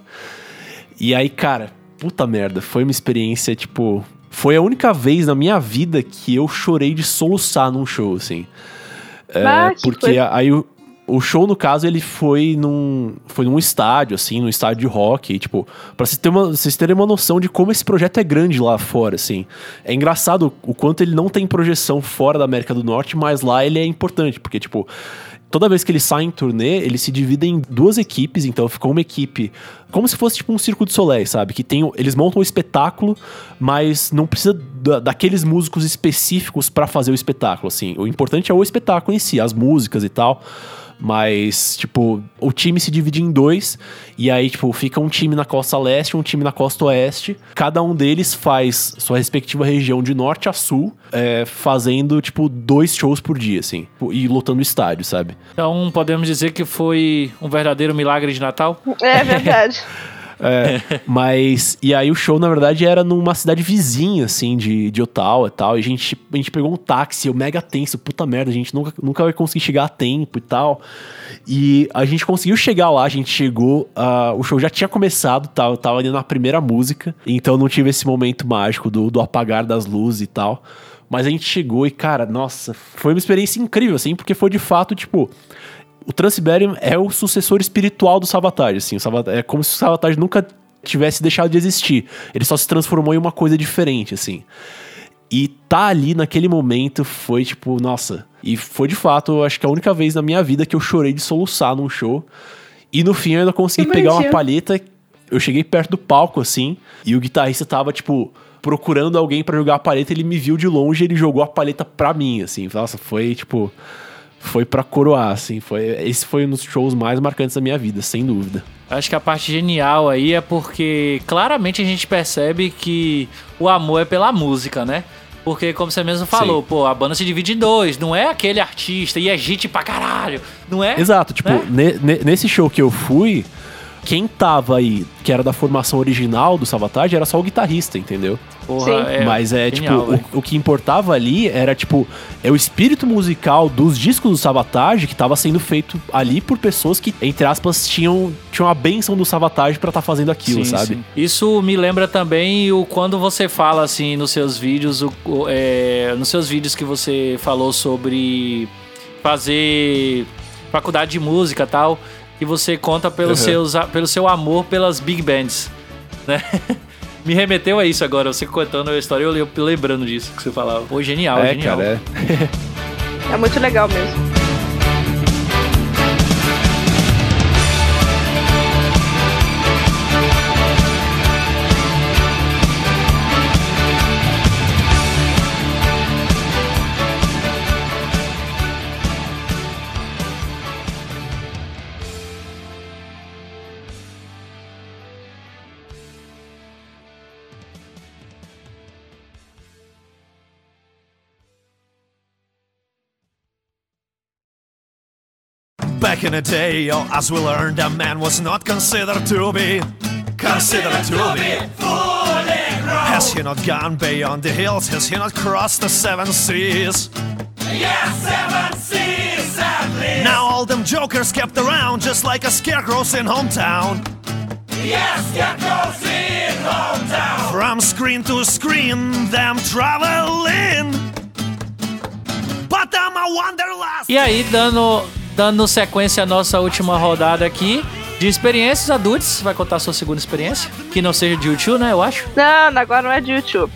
E aí, cara, puta merda, foi uma experiência, tipo. Foi a única vez na minha vida que eu chorei de soluçar num show, assim. É, que porque aí o, show, no caso, ele foi num, foi num estádio, assim, num estádio de rock. E, tipo, pra vocês, ter uma, vocês terem uma noção de como esse projeto é grande lá fora, assim. É engraçado o quanto ele não tem projeção fora da América do Norte, mas lá ele é importante, porque, tipo, toda vez que eles saem em turnê, eles se dividem em duas equipes, então ficou uma equipe como se fosse tipo um circo de Soleil, sabe? Que tem, eles montam o espetáculo, mas não precisa da- daqueles músicos específicos pra fazer o espetáculo, assim. O importante é o espetáculo em si, as músicas e tal. Mas, tipo, o time se divide em dois, e aí, tipo, fica um time na costa leste e um time na costa oeste. Cada um deles faz sua respectiva região de norte a sul, é, fazendo, tipo, dois shows por dia, assim, e lotando estádio, sabe? Então podemos dizer que foi um verdadeiro milagre de Natal? É verdade. [LAUGHS] É, mas. E aí o show, na verdade, era numa cidade vizinha, assim, de, de Ottawa e tal. E a gente, a gente pegou um táxi, eu mega tenso, puta merda, a gente nunca, nunca vai conseguir chegar a tempo e tal. E a gente conseguiu chegar lá, a gente chegou, ah, o show já tinha começado, tal, eu tava ali na primeira música, então não tive esse momento mágico do, do apagar das luzes e tal. Mas a gente chegou e, cara, nossa, foi uma experiência incrível, assim, porque foi de fato, tipo, o Trans-Siberian é o sucessor espiritual do Savatage, assim. Savatage, é como se o Savatage nunca tivesse deixado de existir. Ele só se transformou em uma coisa diferente, assim. E tá ali naquele momento foi tipo, nossa. E foi de fato, acho que a única vez na minha vida que eu chorei de soluçar num show. E no fim eu ainda consegui Que pegar uma palheta. Eu cheguei perto do palco, assim, e o guitarrista tava, tipo, procurando alguém pra jogar a paleta. Ele me viu de longe e ele jogou a paleta pra mim, assim. Nossa, foi tipo. Foi pra coroar, assim. Foi, esse foi um dos shows mais marcantes da minha vida, sem dúvida. Acho que a parte genial aí é porque claramente a gente percebe que o amor é pela música, né? Porque, como você mesmo falou, Sim. pô, a banda se divide em dois, não é aquele artista e é gente pra caralho, não é? Exato, tipo, Né? ne- ne- nesse show que eu fui, quem tava aí, que era da formação original do Savatage, era só o guitarrista, entendeu? Porra, Sim. é Mas é, genial, tipo, o, o que importava ali era, tipo, é o espírito musical dos discos do Savatage que tava sendo feito ali por pessoas que, entre aspas, tinham, tinham a benção do Savatage pra estar fazendo aquilo, Sim, sabe? sim. Isso me lembra também o quando você fala assim nos seus vídeos, o, o- é, nos seus vídeos que você falou sobre fazer faculdade de música e tal, que você conta pelos Uhum. seus, pelo seu amor pelas big bands, né? [LAUGHS] me remeteu a isso agora, você contando a história, eu le- lembrando disso que você falava. Pô, genial, é, genial. cara, é. [LAUGHS] [LAUGHS] É muito legal mesmo. Back in the day, oh, as we learned, a man was not considered to be considered to be. fully grown. Has he not gone beyond the hills? Has he not crossed the seven seas? Yes, seven seas at least. Now all them jokers kept around just like a scarecrow's in hometown. Yes, scarecrows in hometown. From screen to screen, them traveling. But I'm a wanderlust. E aí, dando, dando sequência à nossa última rodada aqui de experiências adultas, vai contar a sua segunda experiência, que não seja de YouTube, né, eu acho. Não, agora não é de YouTube.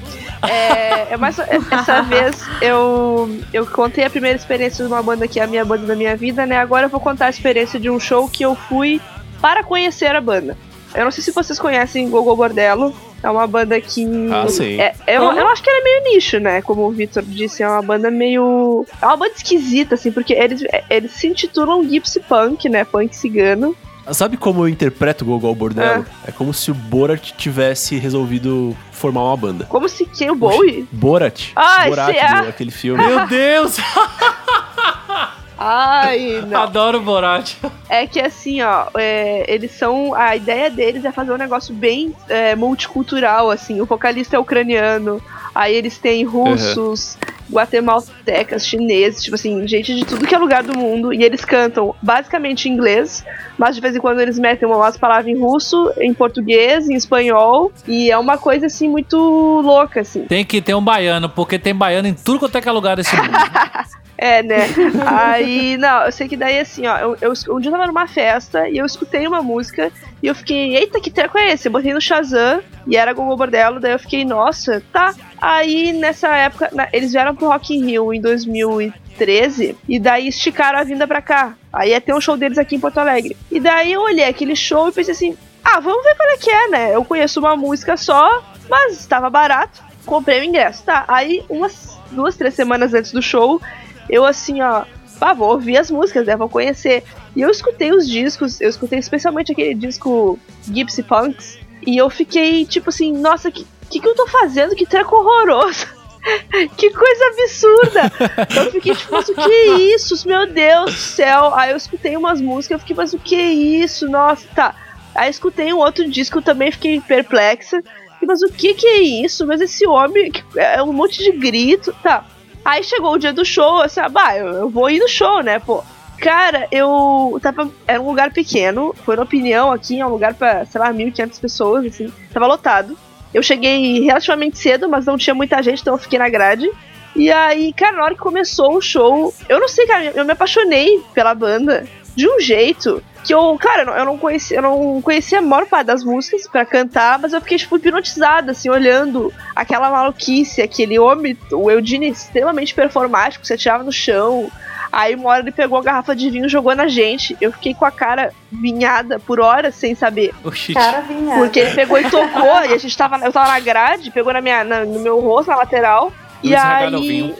É, é mais, [LAUGHS] essa vez eu, eu contei a primeira experiência de uma banda que é a minha banda da minha vida, né? Agora eu vou contar a experiência de um show que eu fui para conhecer a banda. Eu não sei se vocês conhecem Gogo Bordello. É uma banda que. Ah, sim. É, eu, eu acho que ela é meio nicho, né? Como o Victor disse, é uma banda meio. É uma banda esquisita, assim, porque eles, eles se intitulam Gypsy Punk, né? Punk cigano. Sabe como eu interpreto o Gogol Bordello? É. como se o Borat tivesse resolvido formar uma banda. Como se quem? O Bowie? Borat. Ah, Borat, esse é. do- aquele filme. [LAUGHS] Meu Deus! [LAUGHS] Ai, [LAUGHS] não. Adoro o Borat. É que assim, ó, é, eles são. A ideia deles é fazer um negócio bem é, multicultural, assim. O vocalista é ucraniano, aí eles têm russos, guatemaltecas, chineses, tipo assim, gente de tudo que é lugar do mundo. E eles cantam basicamente em inglês, mas de vez em quando eles metem umas palavras em russo, em português, em espanhol. E é uma coisa assim muito louca, assim. Tem que ter um baiano, porque tem baiano em tudo quanto é que é lugar desse mundo. [LAUGHS] É, né? Aí, não, eu sei que daí assim, ó, eu, eu, um dia eu tava numa festa e eu escutei uma música e eu fiquei, eita, que treco é esse? Eu botei no Shazam e era Gogo Bordello, daí eu fiquei, nossa, tá. Aí nessa época, na- eles vieram pro Rock in Rio em 2013, e daí esticaram a vinda pra cá. Aí ia ter um show deles aqui em Porto Alegre. E daí eu olhei aquele show e pensei assim: ah, vamos ver qual é que é, né? Eu conheço uma música só, mas estava barato, comprei o ingresso. Tá, aí umas duas, três semanas antes do show, eu assim, ó, pá, vou ouvir as músicas, né? Vou conhecer. E eu escutei os discos, eu escutei especialmente aquele disco Gypsy Punks, e eu fiquei tipo assim, nossa, que, que, que eu tô fazendo? Que treco horroroso! [LAUGHS] que coisa absurda! Eu fiquei tipo, mas o que é isso? Meu Deus do céu! Aí eu escutei umas músicas, eu fiquei, mas o que é isso? Nossa, tá. Aí escutei um outro disco, também fiquei perplexa. Mas o que que é isso? Mas esse homem é um monte de grito, tá? Aí chegou o dia do show, assim, ah, bah, eu, eu vou ir no show, né, pô? Cara, eu tava. Era um lugar pequeno, foi na opinião aqui, é um lugar pra, sei lá, 1.500 pessoas, assim. Tava lotado. Eu cheguei relativamente cedo, mas não tinha muita gente, então eu fiquei na grade. E aí, cara, na hora que começou o show, eu não sei, cara, eu me apaixonei pela banda de um jeito que eu, cara, eu não- eu não conhecia, eu não conhecia a maior parte das músicas pra cantar, mas eu fiquei, tipo, hipnotizada, assim, olhando aquela maluquice, aquele homem, o Eugene extremamente performático, se atirava no chão. Aí uma hora ele pegou a garrafa de vinho e jogou na gente. Eu fiquei com a cara vinhada por horas sem saber. Oxi. Cara, vinha. Porque ele pegou e tocou, e a gente tava. Eu tava na grade, pegou na minha, na- no meu rosto, na lateral. E Eles o aí.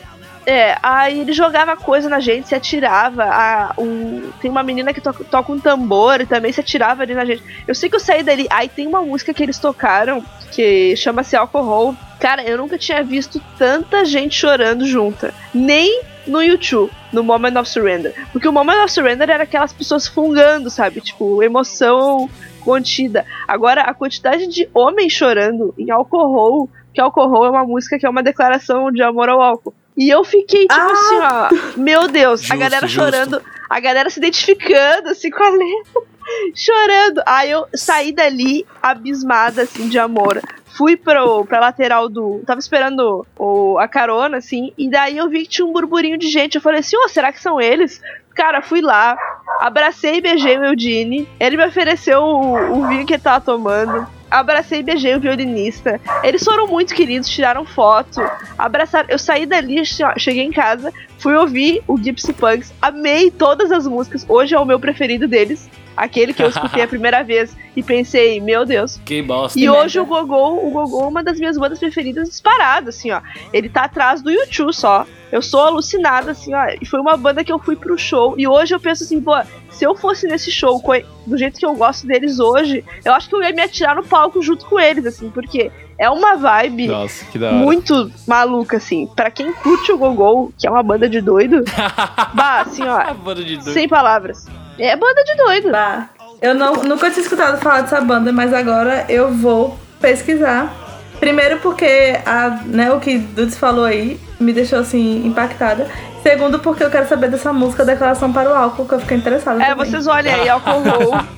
É, aí ele jogava coisa na gente, se atirava. A, um, tem uma menina que to- toca um tambor e também se atirava ali na gente. Eu sei que eu saí dali. Aí tem uma música que eles tocaram que chama-se Alcohol. Cara, eu nunca tinha visto tanta gente chorando junta. Nem no YouTube, no Moment of Surrender. Porque o Moment of Surrender era aquelas pessoas fungando, sabe? Tipo, emoção contida. Agora, a quantidade de homens chorando em Alcohol, que Alcohol é uma música que é uma declaração de amor ao álcool. E eu fiquei, tipo Ah! assim, ó, meu Deus, a Justo, galera justo. chorando, a galera se identificando, assim, com a letra, [LAUGHS] chorando. Aí eu saí dali abismada, assim, de amor. Fui pro, pra lateral do. Tava esperando o, a carona, assim, e daí eu vi que tinha um burburinho de gente. Eu falei assim, ô, será que são eles? Cara, fui lá, abracei e beijei o Eudine. Ele me ofereceu o, o vinho que ele tava tomando. Abracei e beijei o violinista. Eles foram muito queridos, tiraram foto, abraçaram. Eu saí dali, cheguei em casa, fui ouvir o Gypsy Punks, amei todas as músicas. Hoje é o meu preferido deles. Aquele que eu escutei a [LAUGHS] primeira vez e pensei, meu Deus, Que bosta. e hoje o Gogol, o Gogol é uma das minhas bandas preferidas disparado, assim, ó. Ele tá atrás do YouTube só. Eu sou alucinada, assim, ó. E foi uma banda que eu fui pro show. E hoje eu penso assim, pô, se eu fosse nesse show do jeito que eu gosto deles hoje, eu acho que eu ia me atirar no palco junto com eles, assim, porque é uma vibe Nossa, que da hora. muito maluca, assim. Pra quem curte o Gogol, que é uma banda de doido, [LAUGHS] bah, assim, ó, banda de doido. sem palavras. É banda de doido. Bah, eu não, nunca tinha escutado falar dessa banda, mas agora eu vou pesquisar. Primeiro porque a, né, o que Dudes falou aí me deixou assim impactada. Segundo porque eu quero saber dessa música Declaração para o Álcool, que eu fiquei interessada. É, também. vocês olhem aí, Alcohol,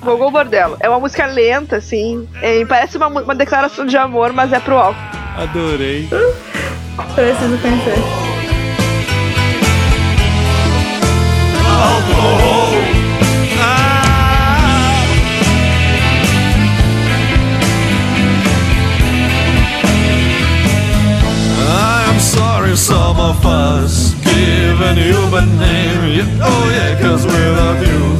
Gogol Bordello. É uma música lenta, assim. é, parece uma, uma declaração de amor, mas é pro álcool. Adorei. Preciso conhecer. I some of us you a name. Yeah, oh yeah, cause without you,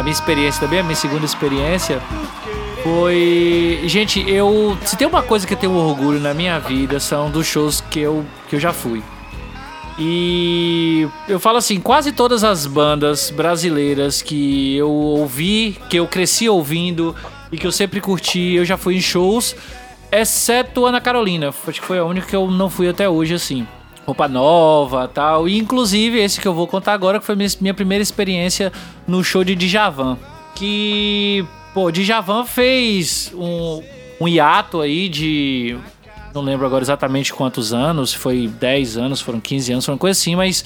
a minha, experiência também, a minha segunda experiência, foi. Gente, eu. Se tem uma coisa que eu tenho orgulho na minha vida, são dos shows que eu, que eu já fui. E eu falo assim, quase todas as bandas brasileiras que eu ouvi, que eu cresci ouvindo e que eu sempre curti, eu já fui em shows, exceto Ana Carolina. Acho que foi a única que eu não fui até hoje, assim. Roupa nova tal. E inclusive esse que eu vou contar agora, que foi minha, primeira experiência no show de Djavan. Que, pô, Djavan fez um, um hiato aí de não lembro agora exatamente quantos anos, foi 10 anos, foram 15 anos, foi uma coisa assim, mas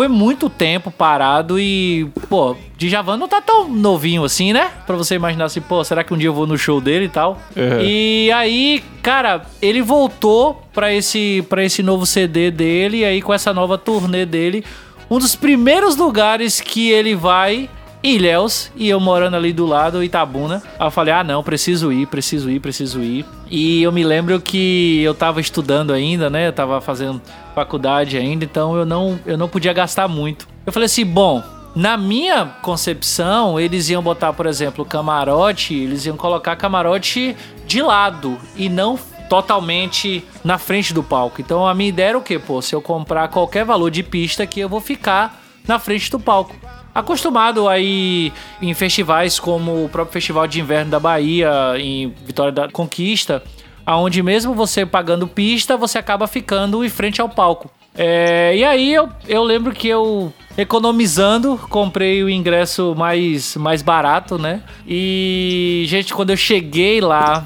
foi muito tempo parado e, pô, Djavan não tá tão novinho assim, né? Pra você imaginar assim, pô, será que um dia eu vou no show dele e tal? Uhum. E aí, cara, ele voltou pra esse, pra esse novo CD dele, e aí com essa nova turnê dele, um dos primeiros lugares que ele vai Ilhéus e eu morando ali do lado, Itabuna. Aí eu falei, ah não, preciso ir, preciso ir, preciso ir. E eu me lembro que eu tava estudando ainda, né? Eu tava fazendo faculdade ainda, então eu não, eu não podia gastar muito. Eu falei assim, bom, na minha concepção, eles iam botar, por exemplo, camarote, eles iam colocar camarote de lado e não totalmente na frente do palco. Então a minha ideia era o quê? Pô, se eu comprar qualquer valor de pista aqui, eu vou ficar na frente do palco acostumado aí em festivais como o próprio Festival de Inverno da Bahia, em Vitória da Conquista, aonde mesmo você pagando pista, você acaba ficando em frente ao palco. É, e aí eu, eu lembro que eu, economizando, comprei o ingresso mais, mais barato, né? E, gente, quando eu cheguei lá,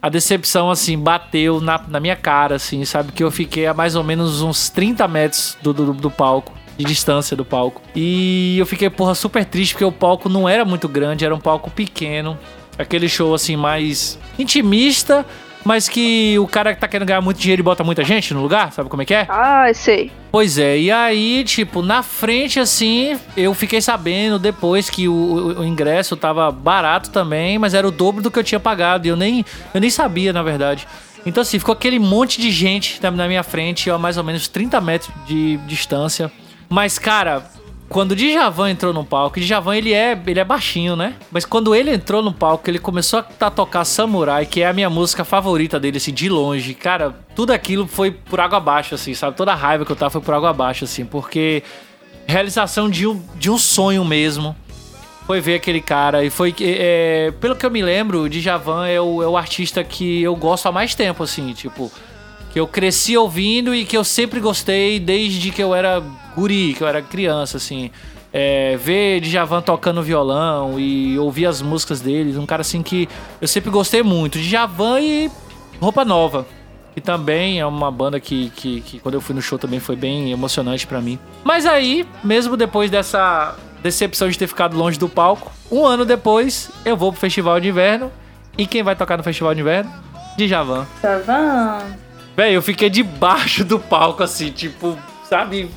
a decepção, assim, bateu na, na minha cara, assim, sabe? Que eu fiquei a mais ou menos uns 30 metros do, do, do palco de distância do palco. E eu fiquei, porra, super triste porque o palco não era muito grande, era um palco pequeno. Aquele show assim mais intimista, mas que o cara que tá querendo ganhar muito dinheiro e bota muita gente no lugar, sabe como é que é? Ah, sei. Pois é, e aí, tipo, na frente, assim, eu fiquei sabendo depois que o, o- o ingresso tava barato também, mas era o dobro do que eu tinha pagado. E eu nem, eu nem sabia, na verdade. Então, assim, ficou aquele monte de gente na minha frente, a mais ou menos 30 metros de distância. Mas, cara, quando o Djavan entrou no palco, o Djavan ele é, ele é baixinho, né? Mas quando ele entrou no palco, ele começou a tocar Samurai, que é a minha música favorita dele, assim, de longe. Cara, tudo aquilo foi por água abaixo, assim, sabe? Toda a raiva que eu tava foi por água abaixo, assim, porque realização de um, de um sonho mesmo. Foi ver aquele cara e foi. é, pelo que eu me lembro, o Djavan é o, é o artista que eu gosto há mais tempo, assim, tipo. Que eu cresci ouvindo e que eu sempre gostei desde que eu era guri, que eu era criança, assim. É, ver Djavan tocando violão e ouvir as músicas deles, um cara assim que eu sempre gostei muito. Djavan e Roupa Nova, que também é uma banda que, que, que quando eu fui no show também foi bem emocionante pra mim. Mas aí, mesmo depois dessa decepção de ter ficado longe do palco, um ano depois eu vou pro Festival de Inverno. E quem vai tocar no Festival de Inverno? Djavan. Djavan. Véi, eu fiquei debaixo do palco, assim, tipo, sabe?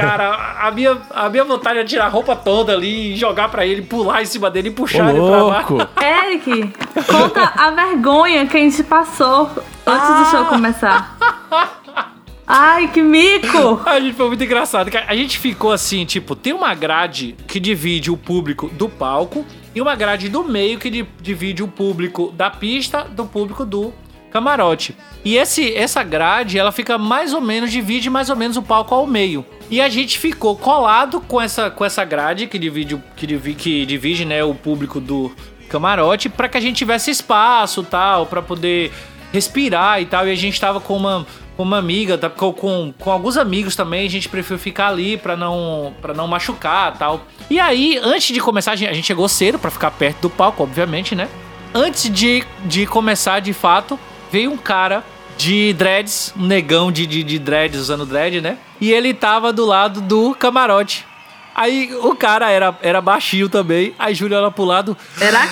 Cara, a minha, a minha vontade é tirar a roupa toda ali e jogar pra ele, pular em cima dele e Ô, puxar ele pra baixo. louco! Eric, conta a vergonha que a gente passou antes do show começar. Ai, que mico! A gente foi muito engraçado. A gente ficou assim, tipo, tem uma grade que divide o público do palco e uma grade do meio que di- divide o público da pista do público do camarote. E esse, essa grade, ela fica mais ou menos, divide mais ou menos o palco ao meio. E a gente ficou colado com essa, com essa grade que divide, que divide, que divide né, o público do camarote para que a gente tivesse espaço tal, para poder respirar e tal. E a gente tava com uma, com uma amiga, tá, com, com, com alguns amigos também. A gente preferiu ficar ali pra não, pra não machucar tal. E aí, antes de começar, a gente, a gente chegou cedo pra ficar perto do palco, obviamente, né? Antes de, de começar de fato, veio um cara de dreads, um negão de, de, de dreads, usando dread, né? E ele tava do lado do camarote. Aí o cara era, era baixinho também. Aí Júlia olha pro lado. Era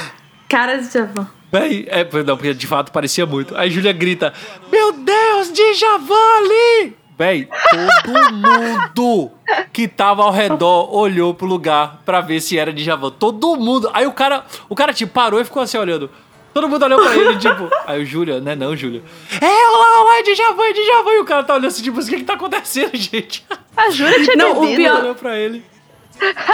cara de Djavan. Véi, é, não, porque de fato parecia muito. Aí Júlia grita: Meu Deus, Djavan ali! Véi, todo mundo que tava ao redor olhou pro lugar pra ver se era Djavan. Todo mundo. Aí o cara, o cara tipo, parou e ficou assim olhando. Todo mundo olhou pra ele, tipo. [LAUGHS] Aí o Júlia, né? Não, Júlia. É, olha lá, olha lá, é Djavan, é Djavan. E o cara tá olhando assim, tipo, o que que tá acontecendo, [LAUGHS] gente? A Júlia tinha Não, o pior- olhou pra ele.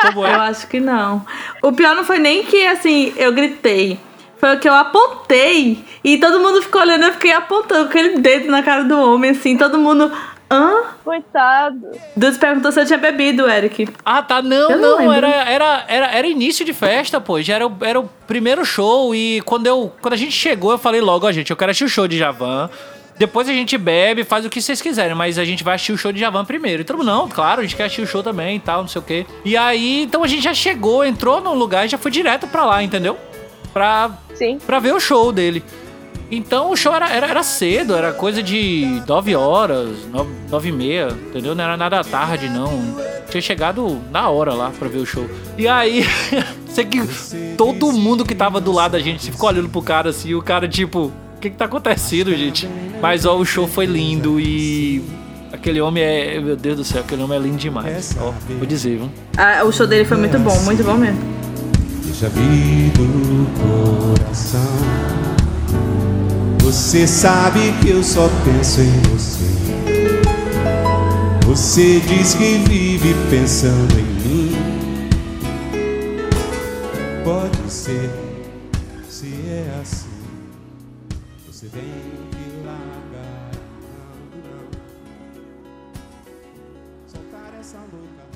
Como Eu é? acho que não. O pior não foi nem que, assim, eu gritei. Foi o que eu apontei. E todo mundo ficou olhando, eu fiquei apontando com aquele dedo na cara do homem, assim. Todo mundo. Hã? Coitado. Dudes perguntou se eu tinha bebido, Eric. Ah, tá. Não, Eu não não. era, era, era, era início de festa, pô. Já era, o- era o primeiro show. E quando, eu, quando a gente chegou, eu falei logo, ó, gente, eu quero assistir o show de Javan. Depois a gente bebe, faz o que vocês quiserem, mas a gente vai assistir o show de Javan primeiro. E mundo, não, claro, a gente quer assistir o show também e tal, não sei o quê. E aí, então a gente já chegou, entrou no lugar e já foi direto pra lá, entendeu? Pra, Sim. pra ver o show dele. Então o show era, era, era cedo, era coisa de 9 horas, 9, 9 e meia, entendeu? Não era nada tarde, não. Tinha chegado na hora lá pra ver o show. E aí, [LAUGHS] sei que todo mundo que tava do lado da gente ficou olhando pro cara assim, e o cara tipo, o que que tá acontecendo, gente? Mas ó, o show foi lindo e. Aquele homem é. Meu Deus do céu, aquele homem é lindo demais. Ó, vou dizer, viu? Ah, o show dele foi muito bom, muito bom mesmo. Deixa abrir o coração. Você sabe que eu só penso em você. Você diz que vive pensando em mim. Pode ser, se é assim. Você tem que largar. Não, não. Soltar essa louca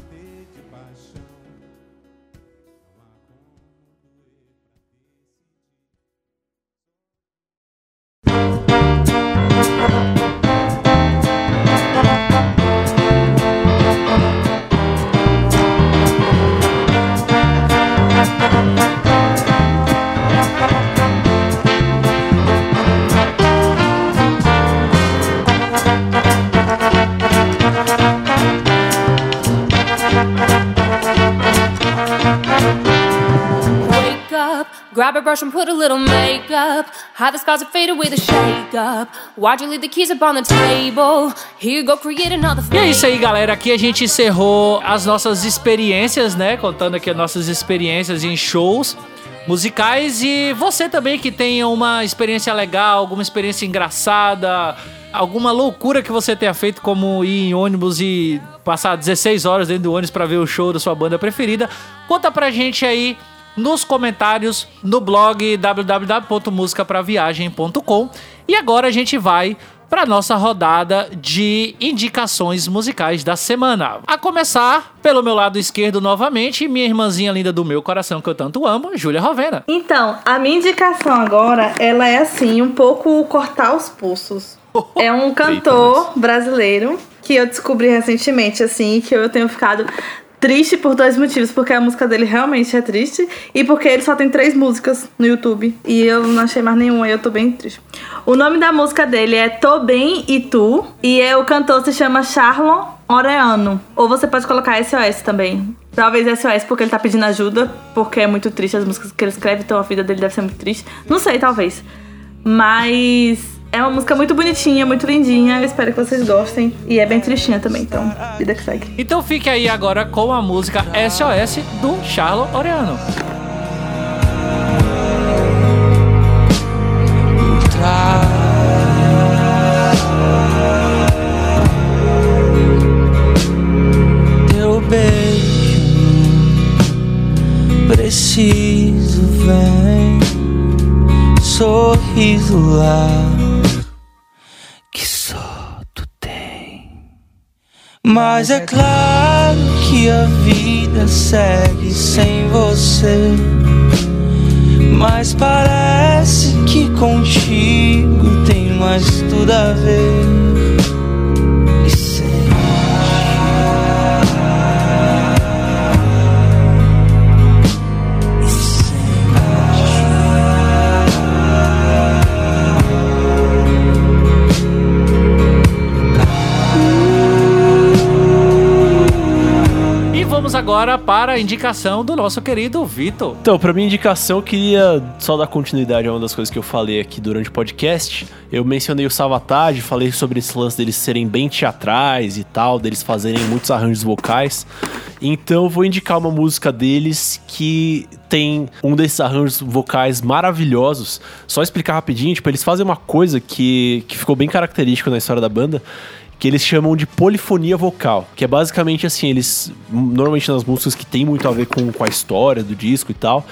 brush and put a little makeup. Hide the scars fade away the shake up. Why'd you leave the keys up on the table? Here you go, create another E é isso aí, galera. Aqui a gente encerrou as nossas experiências, né? Contando aqui as nossas experiências em shows musicais. E você também que tenha uma experiência legal, alguma experiência engraçada, alguma loucura que você tenha feito, como ir em ônibus e passar 16 horas dentro do ônibus pra ver o show da sua banda preferida, conta pra gente aí nos comentários no blog www.musicapraviagem.com. E agora a gente vai para nossa rodada de indicações musicais da semana. A começar pelo meu lado esquerdo novamente, minha irmãzinha linda do meu coração que eu tanto amo, Júlia Rovena. Então, a minha indicação agora, ela é assim, um pouco cortar os pulsos. É um cantor brasileiro que eu descobri recentemente, assim, que eu tenho ficado triste por dois motivos. Porque a música dele realmente é triste e porque ele só tem três músicas no YouTube. E eu não achei mais nenhuma e eu tô bem triste. O nome da música dele é Tô Bem e Tu. E é, o cantor se chama Charlon Oreano. Ou você pode colocar SOS também. Talvez SOS porque ele tá pedindo ajuda, porque é muito triste as músicas que ele escreve, então a vida dele deve ser muito triste. Não sei, talvez. Mas é uma música muito bonitinha, muito lindinha. Eu espero que vocês gostem. E é bem tristinha também, então vida que segue. Então fique aí agora com a música SOS do Charlo Oreano. Teu beijo preciso vem sorriso lá Mas é claro que a vida segue sem você. Mas parece que contigo tem mais tudo a ver. Agora para a indicação do nosso querido Vitor. Então, pra minha indicação, eu queria só dar continuidade a uma das coisas que eu falei aqui durante o podcast. Eu mencionei o Savatage, falei sobre esse lance deles serem bem teatrais e tal, deles fazerem muitos arranjos vocais. Então, eu vou indicar uma música deles que tem um desses arranjos vocais maravilhosos. Só explicar rapidinho, tipo, eles fazem uma coisa que, que ficou bem característico na história da banda, que eles chamam de polifonia vocal, que é basicamente assim, eles normalmente nas músicas que tem muito a ver com, com a história do disco e tal,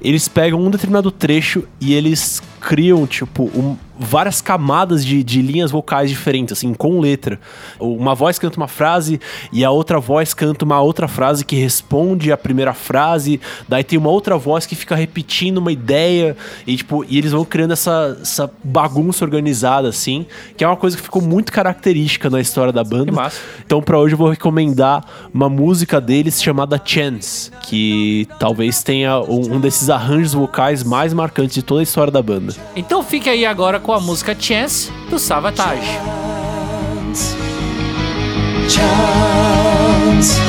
eles pegam um determinado trecho e eles criam, tipo, um- várias camadas de, de linhas vocais diferentes, assim, com letra. Uma voz canta uma frase e a outra voz canta uma outra frase que responde à primeira frase, daí tem uma outra voz que fica repetindo uma ideia e, tipo, e eles vão criando essa, essa bagunça organizada, assim, que é uma coisa que ficou muito característica na história da banda. Então, pra hoje eu vou recomendar uma música deles chamada Chance, que talvez tenha um, um desses arranjos vocais mais marcantes de toda a história da banda. Então fique aí agora com a música Chance do Savatage. Chance.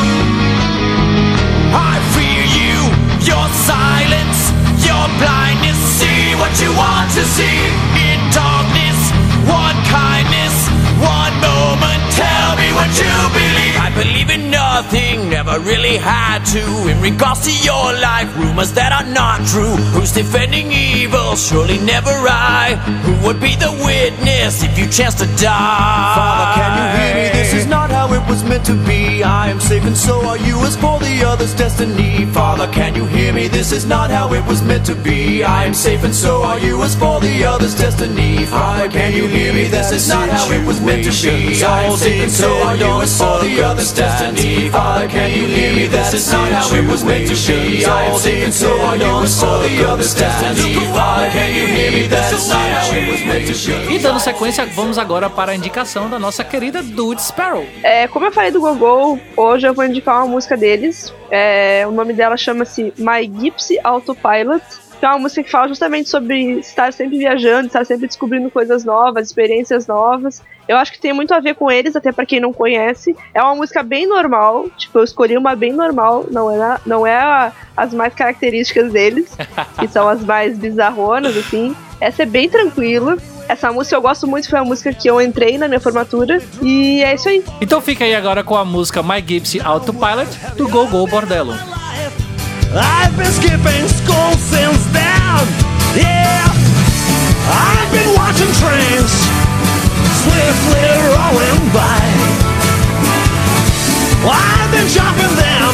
I fear you, your silence, your blindness. See what you want to see in darkness. One kindness, one moment. Tell me what you believe. Believe in nothing, never really had to. In regards to your life, rumors that are not true. Who's defending evil? Surely never I. Who would be the witness if you chance to die? Father, can you hear me? This is not was meant to be. I am safe and so are you as for the other's destiny. Father, can you hear me? This is not how it was meant to be. I am safe and so are you as for the other's destiny. Father, can you hear me? This is not how it was meant to be. I am safe and so are you as for the other's destiny. Father, can you hear me? This is not how it was meant to be. I am safe and so are you as for the other's destiny. Father, can you hear me? This is not how it was meant to be. E dando sequência, vamos agora para a indicação da nossa querida Dude Sparrow. É, como eu falei do Gogol, hoje eu vou indicar uma música deles. É, o nome dela chama-se My Gypsy Autopilot. Que é uma música que fala justamente sobre estar sempre viajando, estar sempre descobrindo coisas novas, experiências novas. Eu acho que tem muito a ver com eles, até pra quem não conhece. É uma música bem normal, tipo, eu escolhi uma bem normal, não é, não é a- as mais características deles, [LAUGHS] que são as mais bizarronas, assim. Essa é bem tranquila. Essa música eu gosto muito, foi a música que eu entrei na minha formatura. E é isso aí. Então fica aí agora com a música My Gypsy Autopilot do Go Go Bordello. I've been skipping school since then. Yeah, I've been watching trains swiftly rolling by. I've been jumping them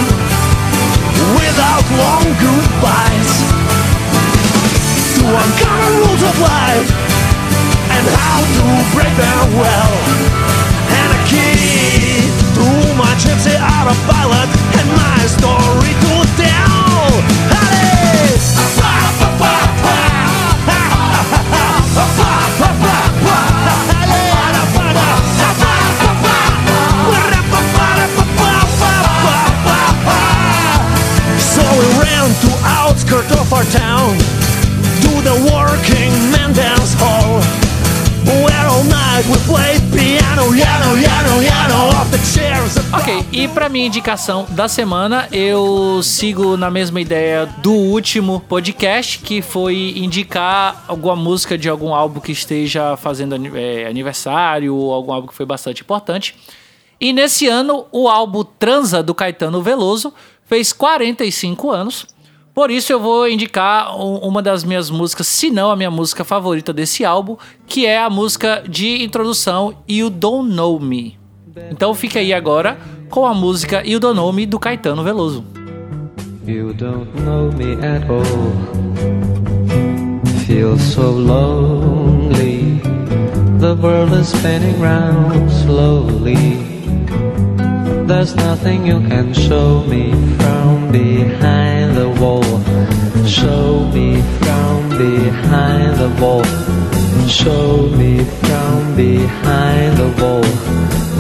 without long goodbyes. To uncover rules of life and how to break them well. And a key to my gypsy autopilot and my story to tell. So we ran to outskirts of our town Ok, e pra minha indicação da semana, eu sigo na mesma ideia do último podcast, que foi indicar alguma música de algum álbum que esteja fazendo é, aniversário, ou algum álbum que foi bastante importante. E nesse ano, o álbum Transa, do Caetano Veloso, fez 45 anos. Por isso eu vou indicar um- uma das minhas músicas, se não a minha música favorita desse álbum, que é a música de introdução You Don't Know Me. Então fica aí agora com a música You Don't Know Me do Caetano Veloso. You don't know me at all. Feel so lonely. The world is spinning round slowly. There's nothing you can show me from behind the wall. Show me from behind the wall. Show me from behind the wall.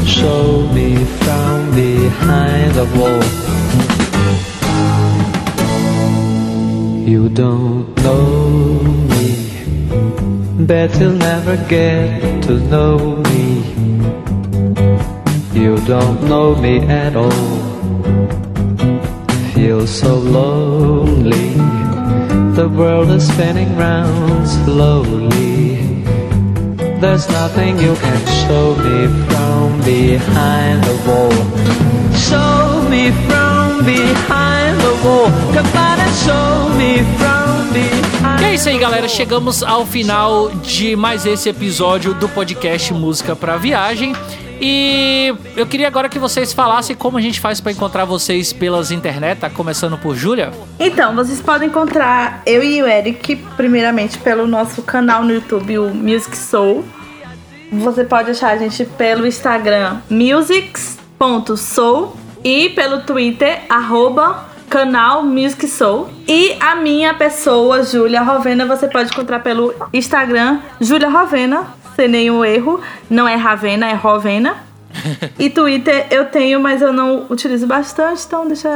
Show me from behind the wall. You don't know me, bet you'll never get to know me. You don't know me at all. Feel so lonely. The world is spinning round slowly. There's nothing you can show me from behind the wall. Show me from behind the wall. Come on and show me from behind E é isso aí, galera. Chegamos ao final de mais esse episódio do podcast Música pra Viagem. E eu queria agora que vocês falassem como a gente faz pra encontrar vocês pelas internet, tá começando por Júlia. Então, vocês podem encontrar eu e o Eric, primeiramente pelo nosso canal no YouTube, o Music Soul. Você pode achar a gente pelo Instagram musics.soul e pelo Twitter, arroba canal Music Soul. E a minha pessoa, Júlia Rovena, você pode encontrar pelo Instagram, Júlia Rovena, sem nenhum erro. Não é Ravena, é Rovena. [LAUGHS] E Twitter eu tenho, mas eu não utilizo bastante, então deixa.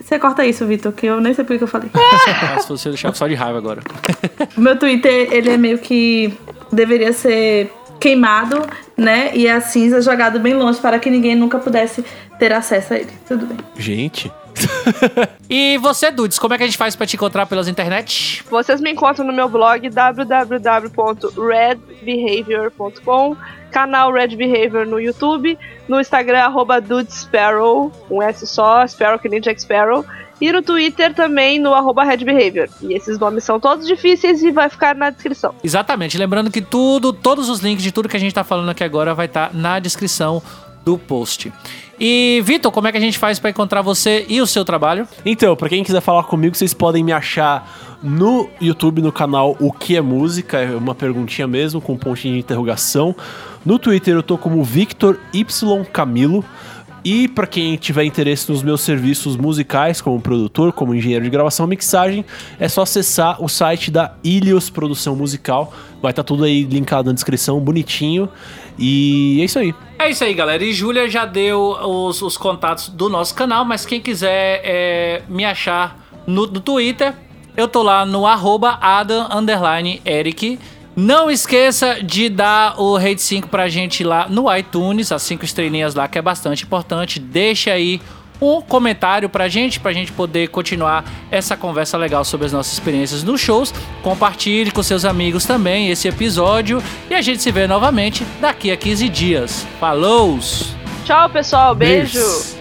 Você corta isso, Vitor, que eu nem sei por que eu falei. Ah, se você deixar só de raiva agora. [LAUGHS] O meu Twitter, ele é meio que deveria ser queimado, né? E a cinza jogado bem longe para que ninguém nunca pudesse ter acesso a ele. Tudo bem. Gente. [LAUGHS] E você, Dudes, como é que a gente faz pra te encontrar pelas internet? Vocês me encontram no meu blog www.redbehavior.com, canal Red Behavior no YouTube, no Instagram arroba dudesparrow, um S só, Sparrow que nem Jack Sparrow, e no Twitter também no arroba Red Behavior. E esses nomes são todos difíceis e vai ficar na descrição. Exatamente. Lembrando que tudo, todos os links de tudo que a gente tá falando aqui agora vai estar na descrição do post. E, Vitor, como é que a gente faz pra encontrar você e o seu trabalho? Então, pra quem quiser falar comigo, vocês podem me achar no YouTube, no canal O Que é Música, é uma perguntinha mesmo, com um pontinho de interrogação. No Twitter eu tô como Victor Y Camilo. E pra quem tiver interesse nos meus serviços musicais, como produtor, como engenheiro de gravação e mixagem, é só acessar o site da Ilios Produção Musical. Vai estar tudo aí linkado na descrição, bonitinho. E é isso aí. É isso aí, galera. E Júlia já deu os, os contatos do nosso canal, mas quem quiser é, me achar no, no Twitter, eu tô lá no arroba. Não esqueça de dar o Rate 5 pra gente lá no iTunes, as 5 estrelinhas lá, que é bastante importante. Deixa aí um comentário pra gente, pra gente poder continuar essa conversa legal sobre as nossas experiências nos shows. Compartilhe com seus amigos também esse episódio e a gente se vê novamente daqui a 15 dias. Falou! Tchau, pessoal. Beijo. Beijos.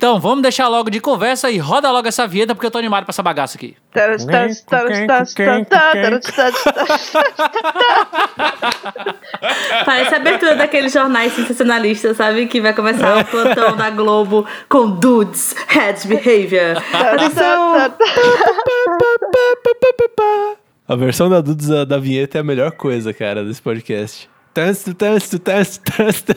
Então, vamos deixar logo de conversa e roda logo essa vinheta, porque eu tô animado pra essa bagaça aqui. Parece a abertura daqueles jornais sensacionalistas, sabe? Que vai começar o plantão da Globo com Dudes, Head Behavior. Atenção! A versão da Dudes da, da vinheta é a melhor coisa, cara, desse podcast. Tanto, tanto, tanto, tanto.